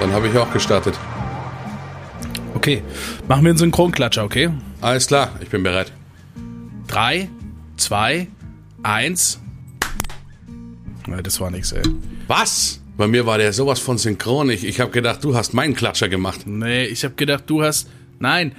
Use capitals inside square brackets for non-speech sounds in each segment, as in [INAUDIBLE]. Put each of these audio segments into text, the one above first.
Dann habe ich auch gestartet. Okay, machen wir einen Synchronklatscher, okay? Alles klar, ich bin bereit. Drei, zwei, eins. Ja, das war nichts, ey. Was? Bei mir war der sowas von synchron. Ich, ich habe gedacht, du hast meinen Klatscher gemacht. Nee, ich habe gedacht, du hast. Nein.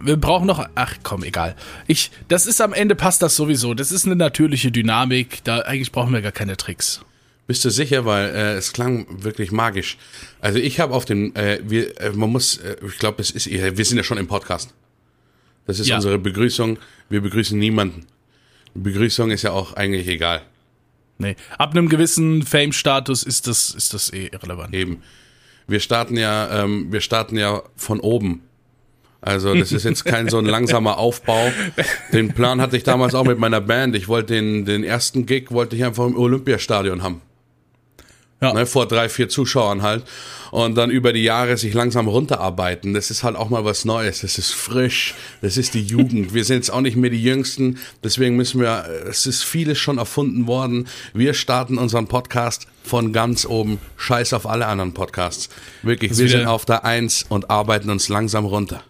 Wir brauchen noch. Ach komm, egal. Ich. Das ist am Ende passt das sowieso. Das ist eine natürliche Dynamik. Da eigentlich brauchen wir gar keine Tricks. Bist du sicher, weil äh, es klang wirklich magisch. Also ich habe auf dem, äh, wir, äh, man muss, äh, ich glaube, es ist, wir sind ja schon im Podcast. Das ist Ja. unsere Begrüßung. Wir begrüßen niemanden. Begrüßung ist ja auch eigentlich egal. Nee. Ab einem gewissen Fame-Status ist das, ist das eh irrelevant. Eben. Wir starten ja, ähm, wir starten ja von oben. Also das ist jetzt kein so ein langsamer [LAUGHS] Aufbau. Den Plan hatte ich damals auch mit meiner Band. Ich wollte den, den ersten Gig wollte ich einfach im Olympiastadion haben. Ja. Ne, vor drei, vier Zuschauern halt. Und dann über die Jahre sich langsam runterarbeiten. Das ist halt auch mal was Neues. Das ist frisch. Das ist die Jugend. Wir sind jetzt auch nicht mehr die Jüngsten. Deswegen müssen wir, es ist vieles schon erfunden worden. Wir starten unseren Podcast von ganz oben. Scheiß auf alle anderen Podcasts. Wirklich, wir sind auf der Eins und arbeiten uns langsam runter.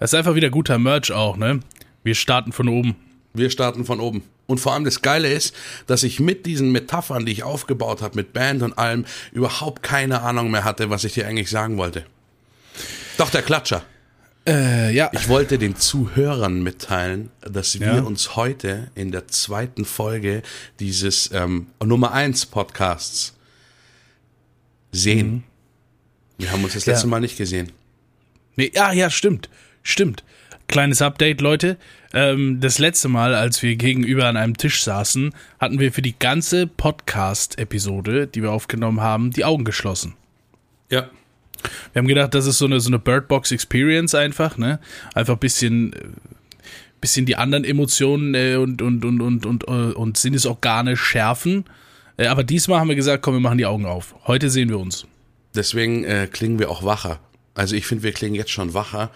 Das ist einfach wieder guter Merch auch, ne? Wir starten von oben. Wir starten von oben. Und vor allem das Geile ist, dass ich mit diesen Metaphern, die ich aufgebaut habe, mit Band und allem, überhaupt keine Ahnung mehr hatte, was ich dir eigentlich sagen wollte. Doch, der Klatscher. Äh, ja. Ich wollte den Zuhörern mitteilen, dass wir Ja. uns heute in der zweiten Folge dieses ähm, Nummer 1 Podcasts sehen. Wir haben uns das letzte Ja. Mal nicht gesehen. Nee, ja, ja, stimmt. Stimmt. Kleines Update, Leute. Ähm, das letzte Mal, als wir gegenüber an einem Tisch saßen, hatten wir für die ganze Podcast-Episode, die wir aufgenommen haben, die Augen geschlossen. Ja. Wir haben gedacht, das ist so eine, so eine Birdbox-Experience einfach, ne? Einfach ein bisschen, äh, bisschen die anderen Emotionen äh, und, und, und, und, und, äh, und Sinnesorgane schärfen. Aber diesmal haben wir gesagt, komm, wir machen die Augen auf. Heute sehen wir uns. Deswegen äh, klingen wir auch wacher. Also ich finde, wir klingen jetzt schon wacher,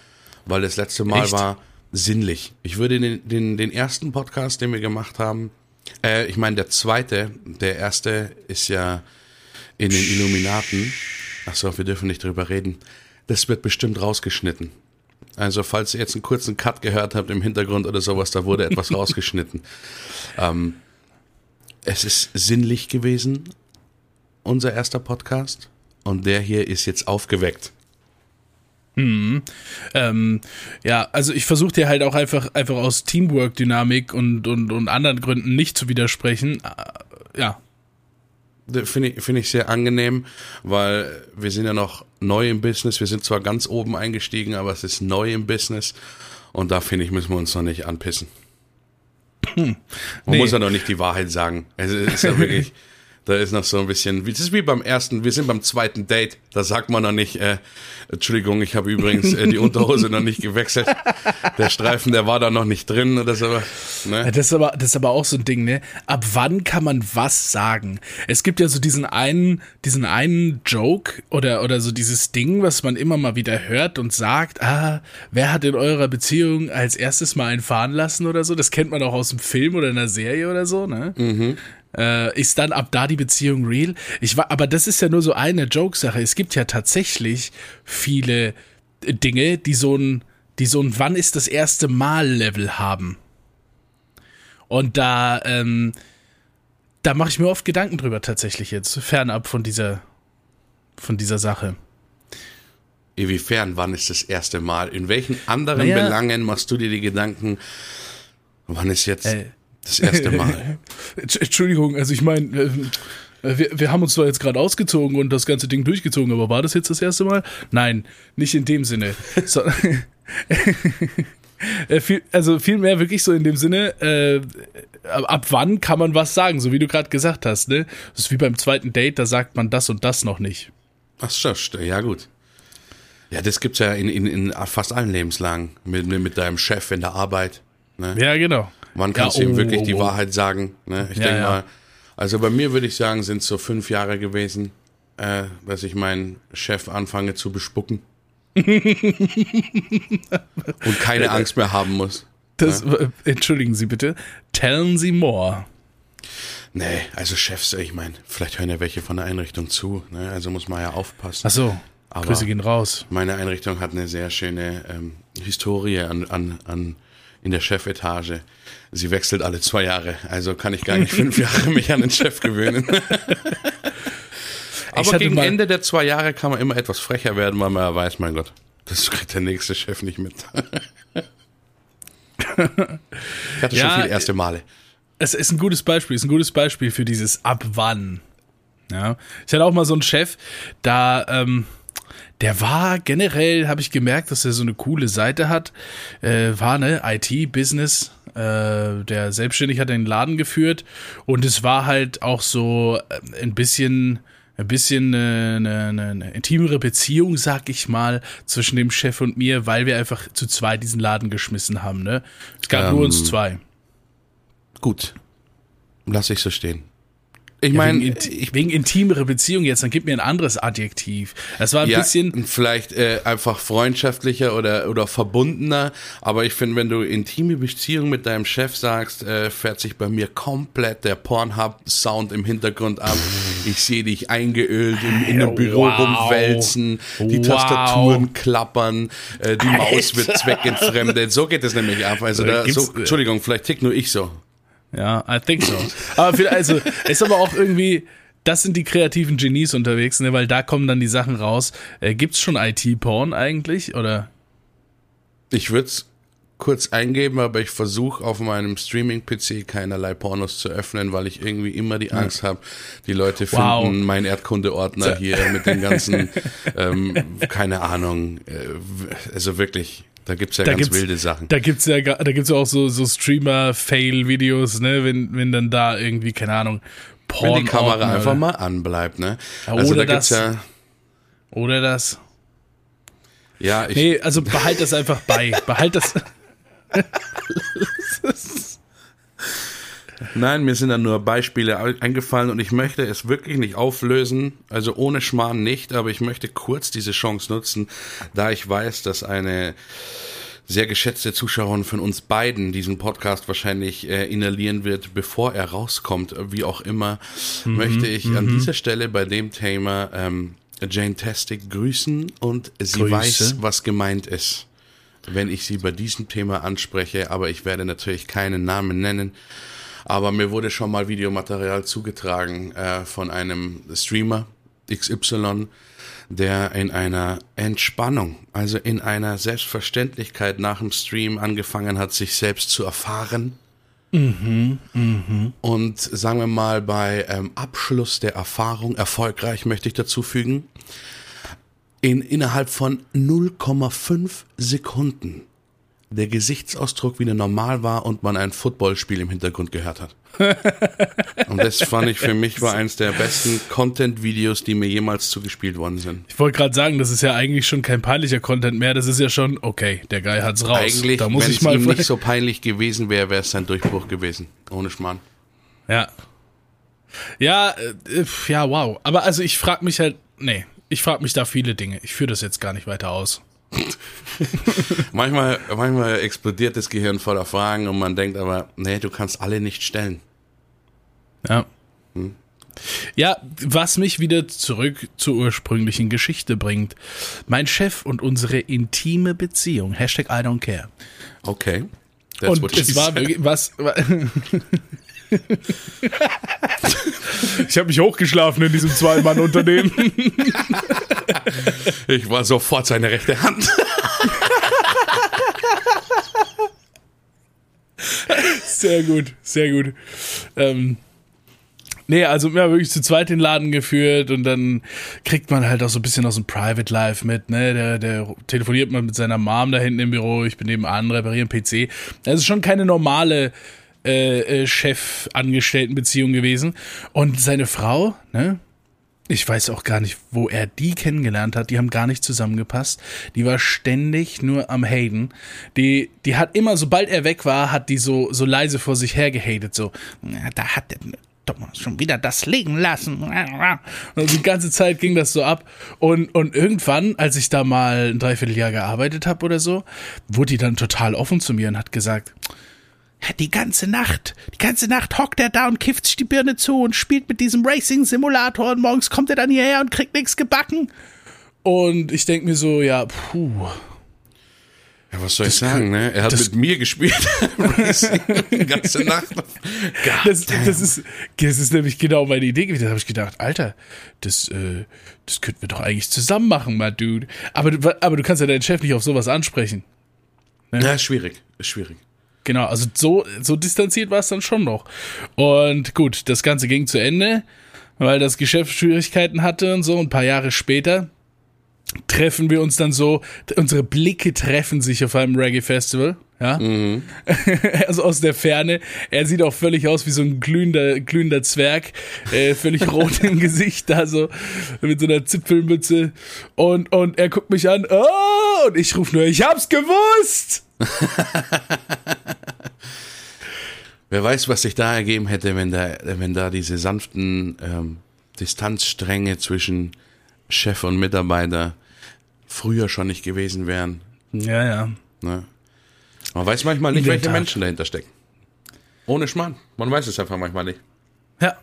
weil das letzte Mal Echt? war sinnlich. Ich würde den, den, den ersten Podcast, den wir gemacht haben, äh, ich meine, der zweite, der erste ist ja in den Illuminaten. Achso, wir dürfen nicht drüber reden. Das wird bestimmt rausgeschnitten. Also, falls ihr jetzt einen kurzen Cut gehört habt im Hintergrund oder sowas, da wurde etwas [LAUGHS] rausgeschnitten. Ähm, es ist sinnlich gewesen, unser erster Podcast. Und der hier ist jetzt aufgeweckt. Ähm, ja, also ich versuche dir halt auch einfach, einfach aus Teamwork-Dynamik und, und, und anderen Gründen nicht zu widersprechen. Äh, Ja, Finde ich, finde ich sehr angenehm, weil wir sind ja noch neu im Business. Wir sind zwar ganz oben eingestiegen, aber es ist neu im Business. Und da finde ich, müssen wir uns noch nicht anpissen. Man Nee. muss ja noch nicht die Wahrheit sagen. Es ist ja wirklich, [LAUGHS] da ist noch so ein bisschen, wie- das ist wie beim ersten, wir sind beim zweiten Date. Da sagt man noch nicht, äh, Entschuldigung, ich habe übrigens äh, die Unterhose noch nicht gewechselt. Der Streifen, der war da noch nicht drin oder so. Ne? das ist, aber, das ist aber auch so ein Ding, ne? Ab wann kann man was sagen? Es gibt ja so diesen einen, diesen einen Joke oder, oder so dieses Ding, was man immer mal wieder hört und sagt, ah, wer hat in eurer Beziehung als erstes mal einen fahren lassen oder so? Das kennt man auch aus dem Film oder einer Serie oder so, ne? Äh, ist dann ab da die Beziehung real? Ich war, aber das ist ja nur so eine Joke-Sache. Es gibt ja tatsächlich viele äh, Dinge, die so ein, die so ein Wann ist das erste Mal-Level haben. Und da, ähm, da mache ich mir oft Gedanken drüber tatsächlich jetzt, fernab von dieser, von dieser Sache. Inwiefern, wann ist das erste Mal? In welchen anderen Naja. Belangen machst du dir die Gedanken, wann ist jetzt Äh. Das erste Mal? [LAUGHS] Entsch- Entschuldigung, also ich meine, äh, wir, wir haben uns zwar jetzt gerade ausgezogen und das ganze Ding durchgezogen, aber war das jetzt das erste Mal? Nein, nicht in dem Sinne. [LAUGHS] So, [LAUGHS] Äh, also vielmehr wirklich so in dem Sinne, äh, ab, wann kann man was sagen, so wie du gerade gesagt hast, ne? Das ist wie beim zweiten Date, da sagt man das und das noch nicht. Ach so, ja gut. Ja, das gibt's ja in, in, in fast allen Lebenslagen. Mit, mit, mit deinem Chef in der Arbeit. Ne? Ja, genau. Wann kannst Ja, du ihm oh, wirklich oh, die oh. Wahrheit sagen? Ne? Ich Ja, denke mal, also bei mir würde ich sagen, sind es so fünf Jahre gewesen, äh, dass ich meinen Chef anfange zu bespucken. [LAUGHS] Und keine Angst mehr haben muss. Das, äh, Entschuldigen Sie bitte. Tellen Sie more. Nee, also Chefs, ich meine, vielleicht hören ja welche von der Einrichtung zu, ne? also muss man ja aufpassen. Ach so, Aber Grüße gehen raus. Meine Einrichtung hat eine sehr schöne ähm, Historie an, an, an in der Chefetage. Sie wechselt alle zwei Jahre, also kann ich gar nicht fünf Jahre mich an den Chef gewöhnen. [LAUGHS] Aber gegen Ende der zwei Jahre kann man immer etwas frecher werden, weil man ja weiß, mein Gott, das kriegt der nächste Chef nicht mit. [LAUGHS] ich hatte Ja, schon viele erste Male. Es ist ein gutes Beispiel, ist ein gutes Beispiel für dieses ab wann. Ja. Ich hatte auch mal so einen Chef, da, ähm, der war generell, habe ich gemerkt, dass er so eine coole Seite hat. Äh, war ne IT-Business. Äh, der selbstständig hat den Laden geführt und es war halt auch so äh, ein bisschen ein bisschen eine, eine, eine intimere Beziehung, sag ich mal, zwischen dem Chef und mir, weil wir einfach zu zweit diesen Laden geschmissen haben. Ne? Es gab nur Ähm, uns zwei. Gut. Lass ich so stehen. Ich Ja, meine, wegen, int wegen intimere Beziehung jetzt, dann gib mir ein anderes Adjektiv. Das war ein ja, bisschen. vielleicht äh, einfach freundschaftlicher oder, oder verbundener, aber ich finde, wenn du intime Beziehung mit deinem Chef sagst, äh, fährt sich bei mir komplett der Pornhub-Sound im Hintergrund ab. Ich sehe dich eingeölt im, in einem Büro Wow. rumwälzen, die Wow. Tastaturen klappern, äh, die Maus wird zweckentfremdet. So geht es nämlich ab. Also da, Gibt's- so, Entschuldigung, vielleicht tick nur ich so. Ja, I think so. Aber für, also, ist aber auch irgendwie, das sind die kreativen Genies unterwegs, ne, weil da kommen dann die Sachen raus. Äh, gibt's schon IT-Porn eigentlich? Oder? Ich würde es kurz eingeben, aber ich versuche auf meinem Streaming-PC keinerlei Pornos zu öffnen, weil ich irgendwie immer die Angst habe, die Leute finden Wow. meinen Erdkunde-Ordner hier mit den ganzen, ähm, keine Ahnung, äh, also wirklich, da gibt's ja Da ganz wilde Sachen. Da gibt's ja, ga- da gibt's ja auch so, so Streamer-Fail-Videos, ne, wenn, wenn dann da irgendwie, keine Ahnung, Porn. Wenn die Kamera Ordner einfach oder- mal anbleibt, ne? Ja, Also oder da gibt's das. ja, Oder das. ja, ich, Nee, also behalt das einfach bei. Behalt das. [LAUGHS] Nein, mir sind da nur Beispiele eingefallen und ich möchte es wirklich nicht auflösen, also ohne Schmarrn nicht, aber ich möchte kurz diese Chance nutzen, da ich weiß, dass eine sehr geschätzte Zuschauerin von uns beiden diesen Podcast wahrscheinlich äh, inhalieren wird, bevor er rauskommt, wie auch immer, möchte ich an dieser Stelle bei dem Thema ähm, Jane Tastic grüßen und sie Grüße. weiß, was gemeint ist wenn ich sie bei diesem Thema anspreche, aber ich werde natürlich keinen Namen nennen. Aber mir wurde schon mal Videomaterial zugetragen äh, von einem Streamer XY, der in einer Entspannung, also in einer Selbstverständlichkeit nach dem Stream angefangen hat, sich selbst zu erfahren. Und sagen wir mal, bei ähm, Abschluss der Erfahrung, erfolgreich möchte ich dazu fügen, in innerhalb von 0,5 Sekunden der Gesichtsausdruck wieder normal war und man ein Footballspiel im Hintergrund gehört hat. [LAUGHS] und das fand ich für mich war eins der besten Content-Videos, die mir jemals zugespielt worden sind. Ich wollte gerade sagen, das ist ja eigentlich schon kein peinlicher Content mehr. Das ist ja schon, okay, der Guy hat's raus. Eigentlich, da muss wenn ich es mal. ihm nicht so peinlich gewesen wäre, wäre es sein Durchbruch gewesen. Ohne Schmarrn. Ja. Ja, äh, ja, wow. Aber also ich frage mich halt, nee, ich frage mich da viele Dinge. Ich führe das jetzt gar nicht weiter aus. [LAUGHS] Manchmal, manchmal explodiert das Gehirn voller Fragen und man denkt aber, nee, du kannst alle nicht stellen. Ja. Ja, was mich wieder zurück zur ursprünglichen Geschichte bringt. Mein Chef und unsere intime Beziehung. Hashtag I don't care. Okay. That's und es war wirklich, was. [LAUGHS] ich habe mich hochgeschlafen in diesem Zwei-Mann-Unternehmen. Ich war sofort seine rechte Hand. Sehr gut, sehr gut. Ähm, nee, also wir haben wirklich zu zweit den Laden geführt und dann kriegt man halt auch so ein bisschen aus dem Private Life mit, ne? Der, der telefoniert mal mit seiner Mom da hinten im Büro, ich bin nebenan, repariere einen PC. Das ist schon keine normale äh, äh, Chef-Angestellten-Beziehung gewesen. Und seine Frau, ne? Ich weiß auch gar nicht, wo er die kennengelernt hat. Die haben gar nicht zusammengepasst. Die war ständig nur am Haten. Die, die hat immer, sobald er weg war, hat die so, so leise vor sich her gehatet. So, "Na, da hat der Thomas schon wieder das liegen lassen. Und die ganze Zeit ging das so ab. Und, und irgendwann, als ich da mal ein Dreivierteljahr gearbeitet habe oder so, wurde die dann total offen zu mir und hat gesagt, die ganze Nacht, die ganze Nacht hockt er da und kifft sich die Birne zu und spielt mit diesem Racing-Simulator und morgens kommt er dann hierher und kriegt nichts gebacken. Und ich denke mir so, ja, puh. Ja, was soll ich sagen, ne? Er hat mit mir gespielt. [LAUGHS] die ganze Nacht. Das, das, ist, das ist nämlich genau meine Idee gewesen. Da habe ich gedacht, Alter, das, äh, das könnten wir doch eigentlich zusammen machen, my dude. Aber, du- aber du kannst ja deinen Chef nicht auf sowas ansprechen. Ja, ist schwierig. Ist schwierig. Genau, also so, so distanziert war es dann schon noch. Und gut, das Ganze ging zu Ende, weil das Geschäft Schwierigkeiten hatte und so. Ein paar Jahre später treffen wir uns dann so, unsere Blicke treffen sich auf einem Reggae-Festival. Ja, [LAUGHS] also aus der Ferne. Er sieht auch völlig aus wie so ein glühender, glühender Zwerg, äh, völlig [LAUGHS] rot im Gesicht, da so mit so einer Zipfelmütze. Und, und er guckt mich an, oh, und ich rufe nur, ich hab's gewusst! [LAUGHS] Wer weiß, was sich da ergeben hätte, wenn da, wenn da diese sanften ähm, Distanzstränge zwischen Chef und Mitarbeiter früher schon nicht gewesen wären. Ja, ja. Ne? Man weiß manchmal nicht, welche. Menschen dahinter stecken. Ohne Schmarrn. Man weiß es einfach manchmal nicht. Ja,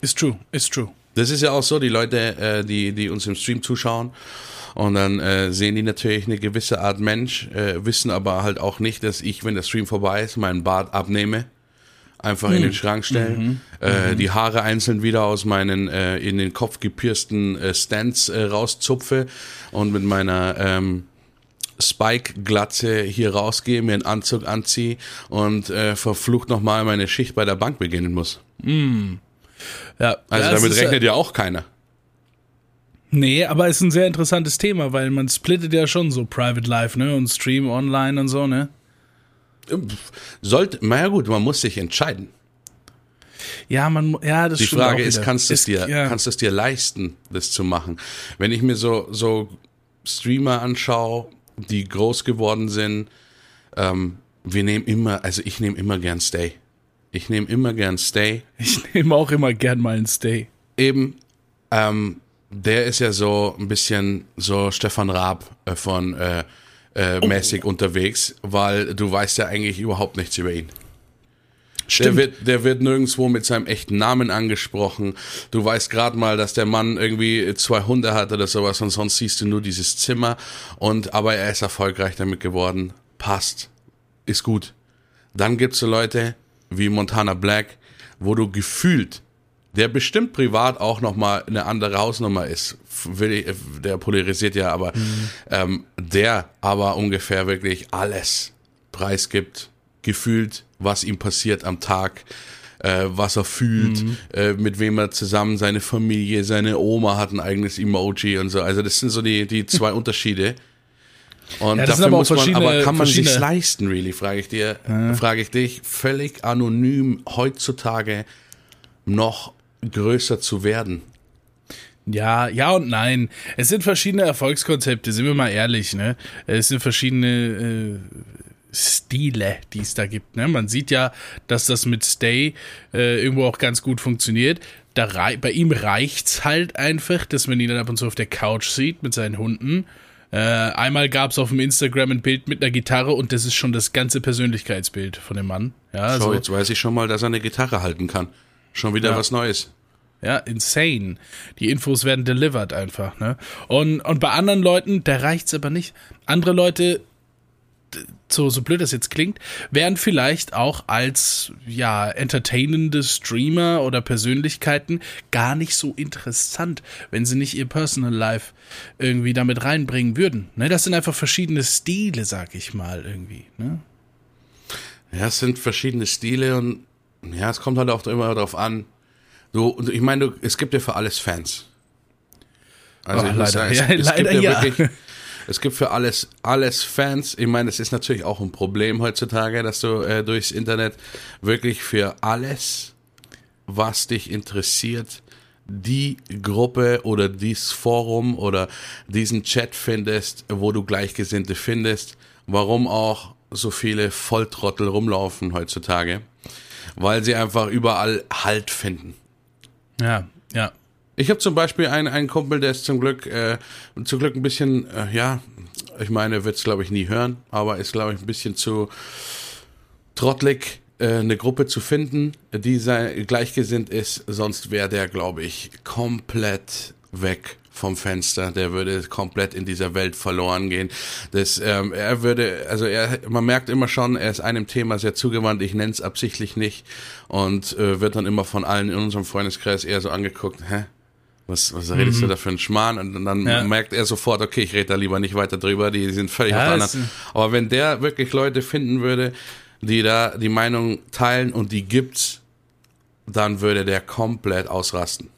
ist true, ist true. Das ist ja auch so, die Leute, äh, die, die uns im Stream zuschauen und dann äh, sehen die natürlich eine gewisse Art Mensch, äh, wissen aber halt auch nicht, dass ich, wenn der Stream vorbei ist, meinen Bart abnehme, einfach in den Schrank stellen, äh, die Haare einzeln wieder aus meinen äh, in den Kopf gepiersten äh, Stands äh, rauszupfe und mit meiner ähm, Spike-Glatze hier rausgehe, mir einen Anzug anziehe und äh, verflucht nochmal meine Schicht bei der Bank beginnen muss. Ja, Also ja, damit ist, rechnet ja auch keiner. Nee, aber ist ein sehr interessantes Thema, weil man splittet ja schon so Private Life, ne? Und Stream online und so, ne? Sollte, naja gut, man muss sich entscheiden. Ja, man, ja, das Die Frage ist, kannst du es dir, ja. kannst du es dir leisten, das zu machen? Wenn ich mir so, so Streamer anschaue, die groß geworden sind, ähm, wir nehmen immer, also ich nehme immer gern Stay. Ich nehme immer gern Stay. Ich nehme auch immer gern mal einen Stay. Eben, ähm, der ist ja so ein bisschen so Stefan Raab äh, von äh, äh, mäßig unterwegs, weil du weißt ja eigentlich überhaupt nichts über ihn. Der wird, der wird nirgendwo mit seinem echten Namen angesprochen. Du weißt gerade mal, dass der Mann irgendwie zwei Hunde hat oder sowas und sonst siehst du nur dieses Zimmer. Und aber er ist erfolgreich damit geworden. Passt. Ist gut. Dann gibt's so Leute wie Montana Black, wo du gefühlt, der bestimmt privat auch nochmal eine andere Hausnummer ist. Will ich, der polarisiert ja, aber ähm, der aber ungefähr wirklich alles preisgibt, gefühlt, was ihm passiert am Tag, äh, was er fühlt, äh, mit wem er zusammen, seine Familie, seine Oma hat ein eigenes Emoji und so. Also das sind so die, die zwei [LAUGHS] Unterschiede. Und Ja, das sind dafür muss man, aber kann man sich leisten, really, frage ich dir, frage ich dich, völlig anonym heutzutage noch größer zu werden. Ja, ja und nein. Es sind verschiedene Erfolgskonzepte, sind wir mal ehrlich, ne? Es sind verschiedene äh, Stile, die es da gibt, ne? Man sieht ja, dass das mit Stay äh, irgendwo auch ganz gut funktioniert. Da bei ihm reicht's halt einfach, dass man ihn dann ab und zu auf der Couch sieht mit seinen Hunden. Äh, einmal gab's auf dem Instagram ein Bild mit einer Gitarre und das ist schon das ganze Persönlichkeitsbild von dem Mann. Ja, So, also, jetzt weiß ich schon mal, dass er eine Gitarre halten kann. Schon wieder Ja. was Neues. Ja, insane. Die Infos werden delivered einfach, ne? Und, und bei anderen Leuten, da reicht's aber nicht. Andere Leute, so, so blöd das jetzt klingt, wären vielleicht auch als, ja, entertainende Streamer oder Persönlichkeiten gar nicht so interessant, wenn sie nicht ihr Personal Life irgendwie damit reinbringen würden. Ne? Das sind einfach verschiedene Stile, sag ich mal, irgendwie, ne? Ja, es sind verschiedene Stile und ja, es kommt halt auch immer darauf an. Du, ich meine, du, es gibt ja für alles Fans. Also Oh, leider. sagen, es, Ja, es leider gibt ja, ja. wirklich, es gibt für alles alles Fans. Ich meine, es ist natürlich auch ein Problem heutzutage, dass du äh, durchs Internet wirklich für alles, was dich interessiert, die Gruppe oder dieses Forum oder diesen Chat findest, wo du Gleichgesinnte findest. Warum auch so viele Volltrottel rumlaufen heutzutage? Weil sie einfach überall Halt finden. Ja, ja. Ich habe zum Beispiel einen, einen Kumpel, der ist zum Glück, äh, zum Glück ein bisschen, äh, ja, ich meine, wird es glaube ich nie hören, aber ist glaube ich ein bisschen zu trottelig, äh, eine Gruppe zu finden, die sei, gleichgesinnt ist, sonst wäre der, glaube ich, komplett weg vom Fenster. Der würde komplett in dieser Welt verloren gehen. Das, ähm, er würde, also er, man merkt immer schon, er ist einem Thema sehr zugewandt. Ich nenne es absichtlich nicht und äh, wird dann immer von allen in unserem Freundeskreis eher so angeguckt. Hä? Was, was redest mhm. du da für einen Schmarrn? Und dann ja. merkt er sofort, okay, ich rede da lieber nicht weiter drüber, die sind völlig ja, auf anderen. Aber wenn der wirklich Leute finden würde, die da die Meinung teilen und die gibt's, dann würde der komplett ausrasten.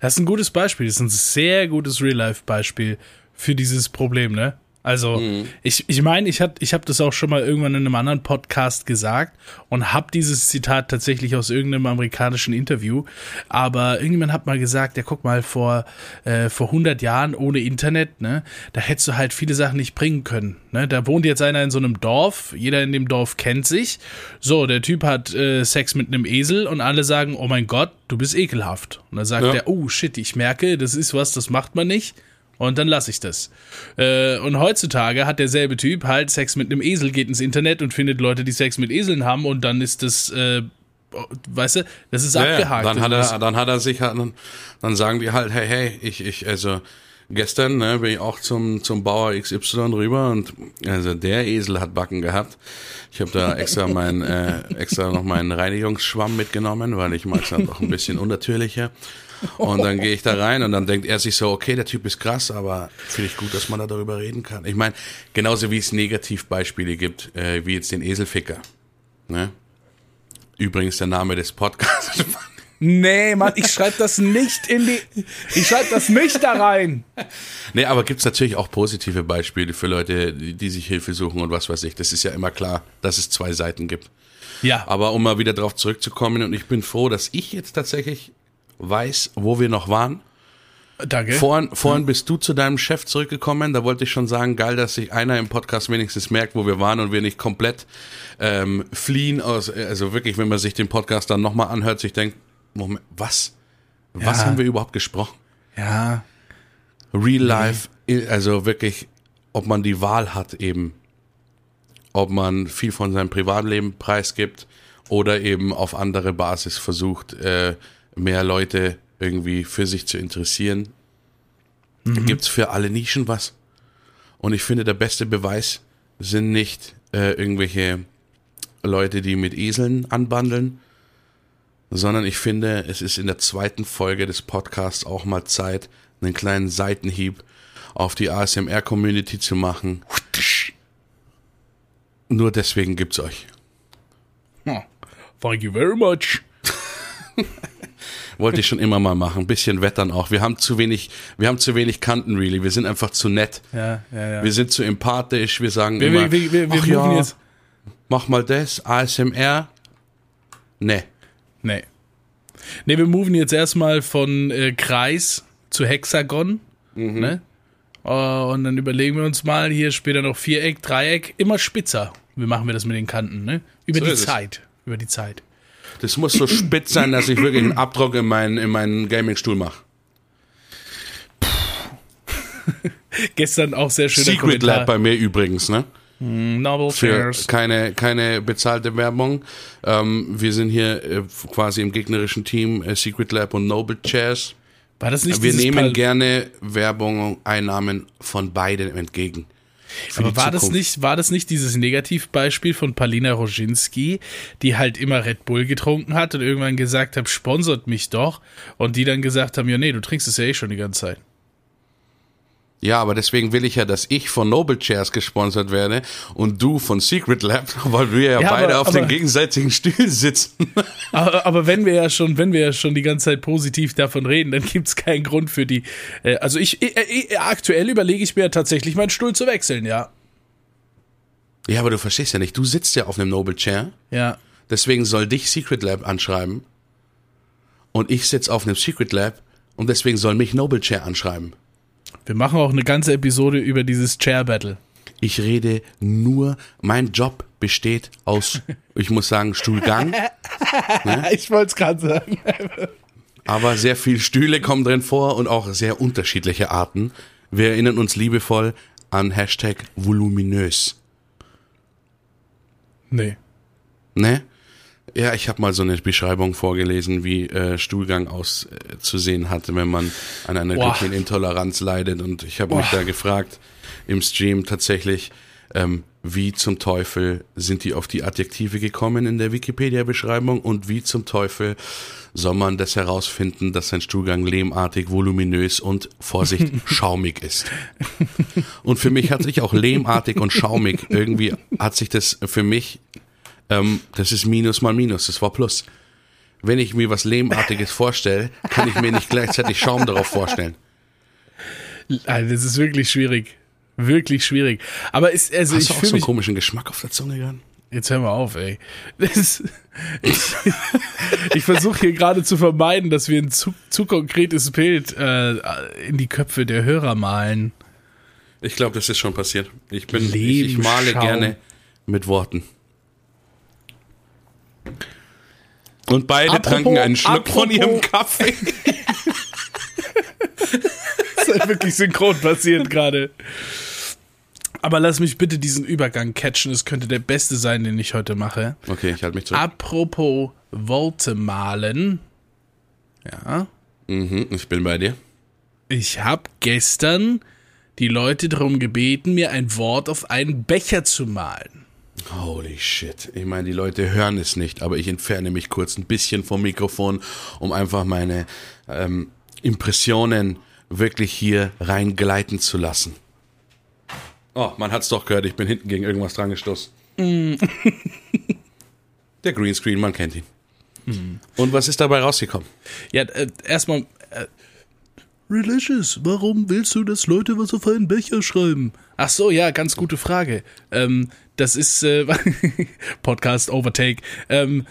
Das ist ein gutes Beispiel, das ist ein sehr gutes Real-Life-Beispiel für dieses Problem, ne? Also mhm. ich ich meine, ich, ich habe das auch schon mal irgendwann in einem anderen Podcast gesagt und habe dieses Zitat tatsächlich aus irgendeinem amerikanischen Interview. Aber irgendjemand hat mal gesagt, ja guck mal, vor, äh, vor 100 Jahren ohne Internet, ne, da hättest du halt viele Sachen nicht bringen können. Ne? Da wohnt jetzt einer in so einem Dorf, jeder in dem Dorf kennt sich. So, der Typ hat äh, Sex mit einem Esel und alle sagen, oh mein Gott, du bist ekelhaft. Und dann sagt ja. er, oh shit, ich merke, das ist was, das macht man nicht. Und dann lasse ich das. Äh, und heutzutage hat derselbe Typ halt Sex mit einem Esel, geht ins Internet und findet Leute, die Sex mit Eseln haben und dann ist das, äh, weißt du, das ist ja, abgehakt. Dann hat er, dann hat er sich halt, dann sagen die halt, hey, hey, ich, ich, also gestern ne, bin ich auch zum, zum Bauer XY rüber und also der Esel hat Backen gehabt. Ich habe da [LAUGHS] extra mein, äh, extra noch meinen Reinigungsschwamm mitgenommen, weil ich mag es dann doch ein bisschen unnatürlicher. Und dann gehe ich da rein und dann denkt er sich so, okay, der Typ ist krass, aber finde ich gut, dass man da darüber reden kann. Ich meine, genauso wie es Negativbeispiele gibt, äh, wie jetzt den Eselficker. Ne? Übrigens der Name des Podcasts. [LAUGHS] Nee, Mann, ich schreibe das nicht in die. Ich schreibe das nicht da rein. Nee, aber gibt's natürlich auch positive Beispiele für Leute, die, die, sich Hilfe suchen und was weiß ich. Das ist ja immer klar, dass es zwei Seiten gibt. Ja. Aber um mal wieder darauf zurückzukommen, und ich bin froh, dass ich jetzt tatsächlich weiß, wo wir noch waren. Danke. Vorhin, vorhin bist du zu deinem Chef zurückgekommen. Da wollte ich schon sagen, geil, dass sich einer im Podcast wenigstens merkt, wo wir waren und wir nicht komplett ähm, fliehen aus. Also wirklich, wenn man sich den Podcast dann nochmal anhört, sich denkt, Moment, was? Was ja. haben wir überhaupt gesprochen? Ja. Real Life, also wirklich, ob man die Wahl hat eben, ob man viel von seinem Privatleben preisgibt oder eben auf andere Basis versucht, äh, mehr Leute irgendwie für sich zu interessieren. Mhm. Da es für alle Nischen was. Und ich finde, der beste Beweis sind nicht äh, irgendwelche Leute, die mit Eseln anbandeln, sondern ich finde, es ist in der zweiten Folge des Podcasts auch mal Zeit, einen kleinen Seitenhieb auf die ASMR-Community zu machen. Nur deswegen gibt's euch. Oh, thank you very much. [LAUGHS] Wollte ich schon immer mal machen. Ein bisschen wettern auch. Wir haben zu wenig, wir haben zu wenig Kanten, really. Wir sind einfach zu nett. Ja, ja, ja. Wir sind zu empathisch. Wir sagen wir, immer, wir, wir, wir, ach ja, jetzt. mach mal das, ASMR. Nee. Nee. Nee, wir moven jetzt erstmal von äh, Kreis zu Hexagon. Mhm. Ne? Uh, und dann überlegen wir uns mal hier später noch Viereck, Dreieck, immer spitzer. Wie machen wir das mit den Kanten, ne? Über so die Zeit. Es. Über die Zeit. Das muss so spitz sein, dass ich wirklich einen Abdruck in meinen, in meinen Gaming-Stuhl mache. [LAUGHS] Gestern auch sehr schön. Secret Kommentar. Lab bei mir übrigens, ne? Mm, Novel Für keine, keine bezahlte Werbung. Ähm, wir sind hier äh, quasi im gegnerischen Team äh, Secret Lab und Noble Chairs. War das nicht Wir nehmen Pal gerne Werbung, Einnahmen von beiden entgegen. Aber war das nicht, war das nicht dieses Negativbeispiel von Palina Roginski, die halt immer Red Bull getrunken hat und irgendwann gesagt hat, sponsert mich doch und die dann gesagt haben, ja nee, du trinkst es ja eh schon die ganze Zeit. Ja, aber deswegen will ich ja, dass ich von Noble Chairs gesponsert werde und du von Secret Lab, [LAUGHS] weil wir ja, ja beide aber, auf aber, den gegenseitigen Stühlen sitzen. [LAUGHS] Aber, aber, wenn wir ja schon, wenn wir ja schon die ganze Zeit positiv davon reden, dann gibt's keinen Grund für die. Äh, also ich, ich, ich aktuell überlege ich mir tatsächlich meinen Stuhl zu wechseln, ja. Ja, aber du verstehst ja nicht. Du sitzt ja auf einem Noble Chair. Ja. Deswegen soll dich Secret Lab anschreiben. Und ich sitze auf einem Secret Lab und deswegen soll mich Noble Chair anschreiben. Wir machen auch eine ganze Episode über dieses Chair Battle. Ich rede nur, mein Job besteht aus, [LAUGHS] ich muss sagen, Stuhlgang. ne? [LAUGHS] Ich wollte es gerade sagen. Aber sehr viele Stühle kommen drin vor und auch sehr unterschiedliche Arten. Wir erinnern uns liebevoll an Hashtag voluminös. Nee. Ne? Ja, ich habe mal so eine Beschreibung vorgelesen, wie äh, Stuhlgang auszusehen äh, hat, wenn man an einer. Glutenintoleranz leidet. Und ich habe mich da gefragt im Stream tatsächlich, ähm, wie zum Teufel sind die auf die Adjektive gekommen in der Wikipedia-Beschreibung und wie zum Teufel soll man das herausfinden, dass sein Stuhlgang lehmartig, voluminös und, Vorsicht, [LAUGHS] schaumig ist. Und für mich hat sich auch lehmartig und schaumig irgendwie, hat sich das für mich, ähm, das ist Minus mal Minus, das war Plus. Wenn ich mir was Lehmartiges vorstelle, kann ich mir nicht gleichzeitig Schaum darauf vorstellen. Also, das ist wirklich schwierig. Wirklich schwierig. Aber ist, also Hast ich du auch so einen komischen Geschmack auf der Zunge gehabt? Jetzt hör mal auf, ey. Das, ich ich versuche hier gerade zu vermeiden, dass wir ein zu, zu konkretes Bild äh, in die Köpfe der Hörer malen. Ich glaube, das ist schon passiert. Ich bin, ich, ich male gerne mit Worten. Und beide Apropos- tranken einen Schluck von apropos- ihrem Kaffee. [LAUGHS] Das ist halt wirklich synchron passiert gerade. Aber lass mich bitte diesen Übergang catchen. Es könnte der beste sein, den ich heute mache. Okay, ich halte mich zurück. Apropos Worte malen. Ja. Mhm, ich bin bei dir. Ich habe gestern die Leute darum gebeten, mir ein Wort auf einen Becher zu malen. Holy shit. Ich meine, die Leute hören es nicht, aber ich entferne mich kurz ein bisschen vom Mikrofon, um einfach meine ähm, Impressionen wirklich hier reingleiten zu lassen. Oh, man hat's doch gehört, ich bin hinten gegen irgendwas dran gestoßen. [LAUGHS] Der Greenscreen, man kennt ihn. Und was ist dabei rausgekommen? Ja, äh, erstmal. Äh, Religious, warum willst du, dass Leute was auf einen Becher schreiben? Ach so, ja, ganz gute Frage. Ähm, das ist äh, [LAUGHS] Podcast Overtake. Ähm,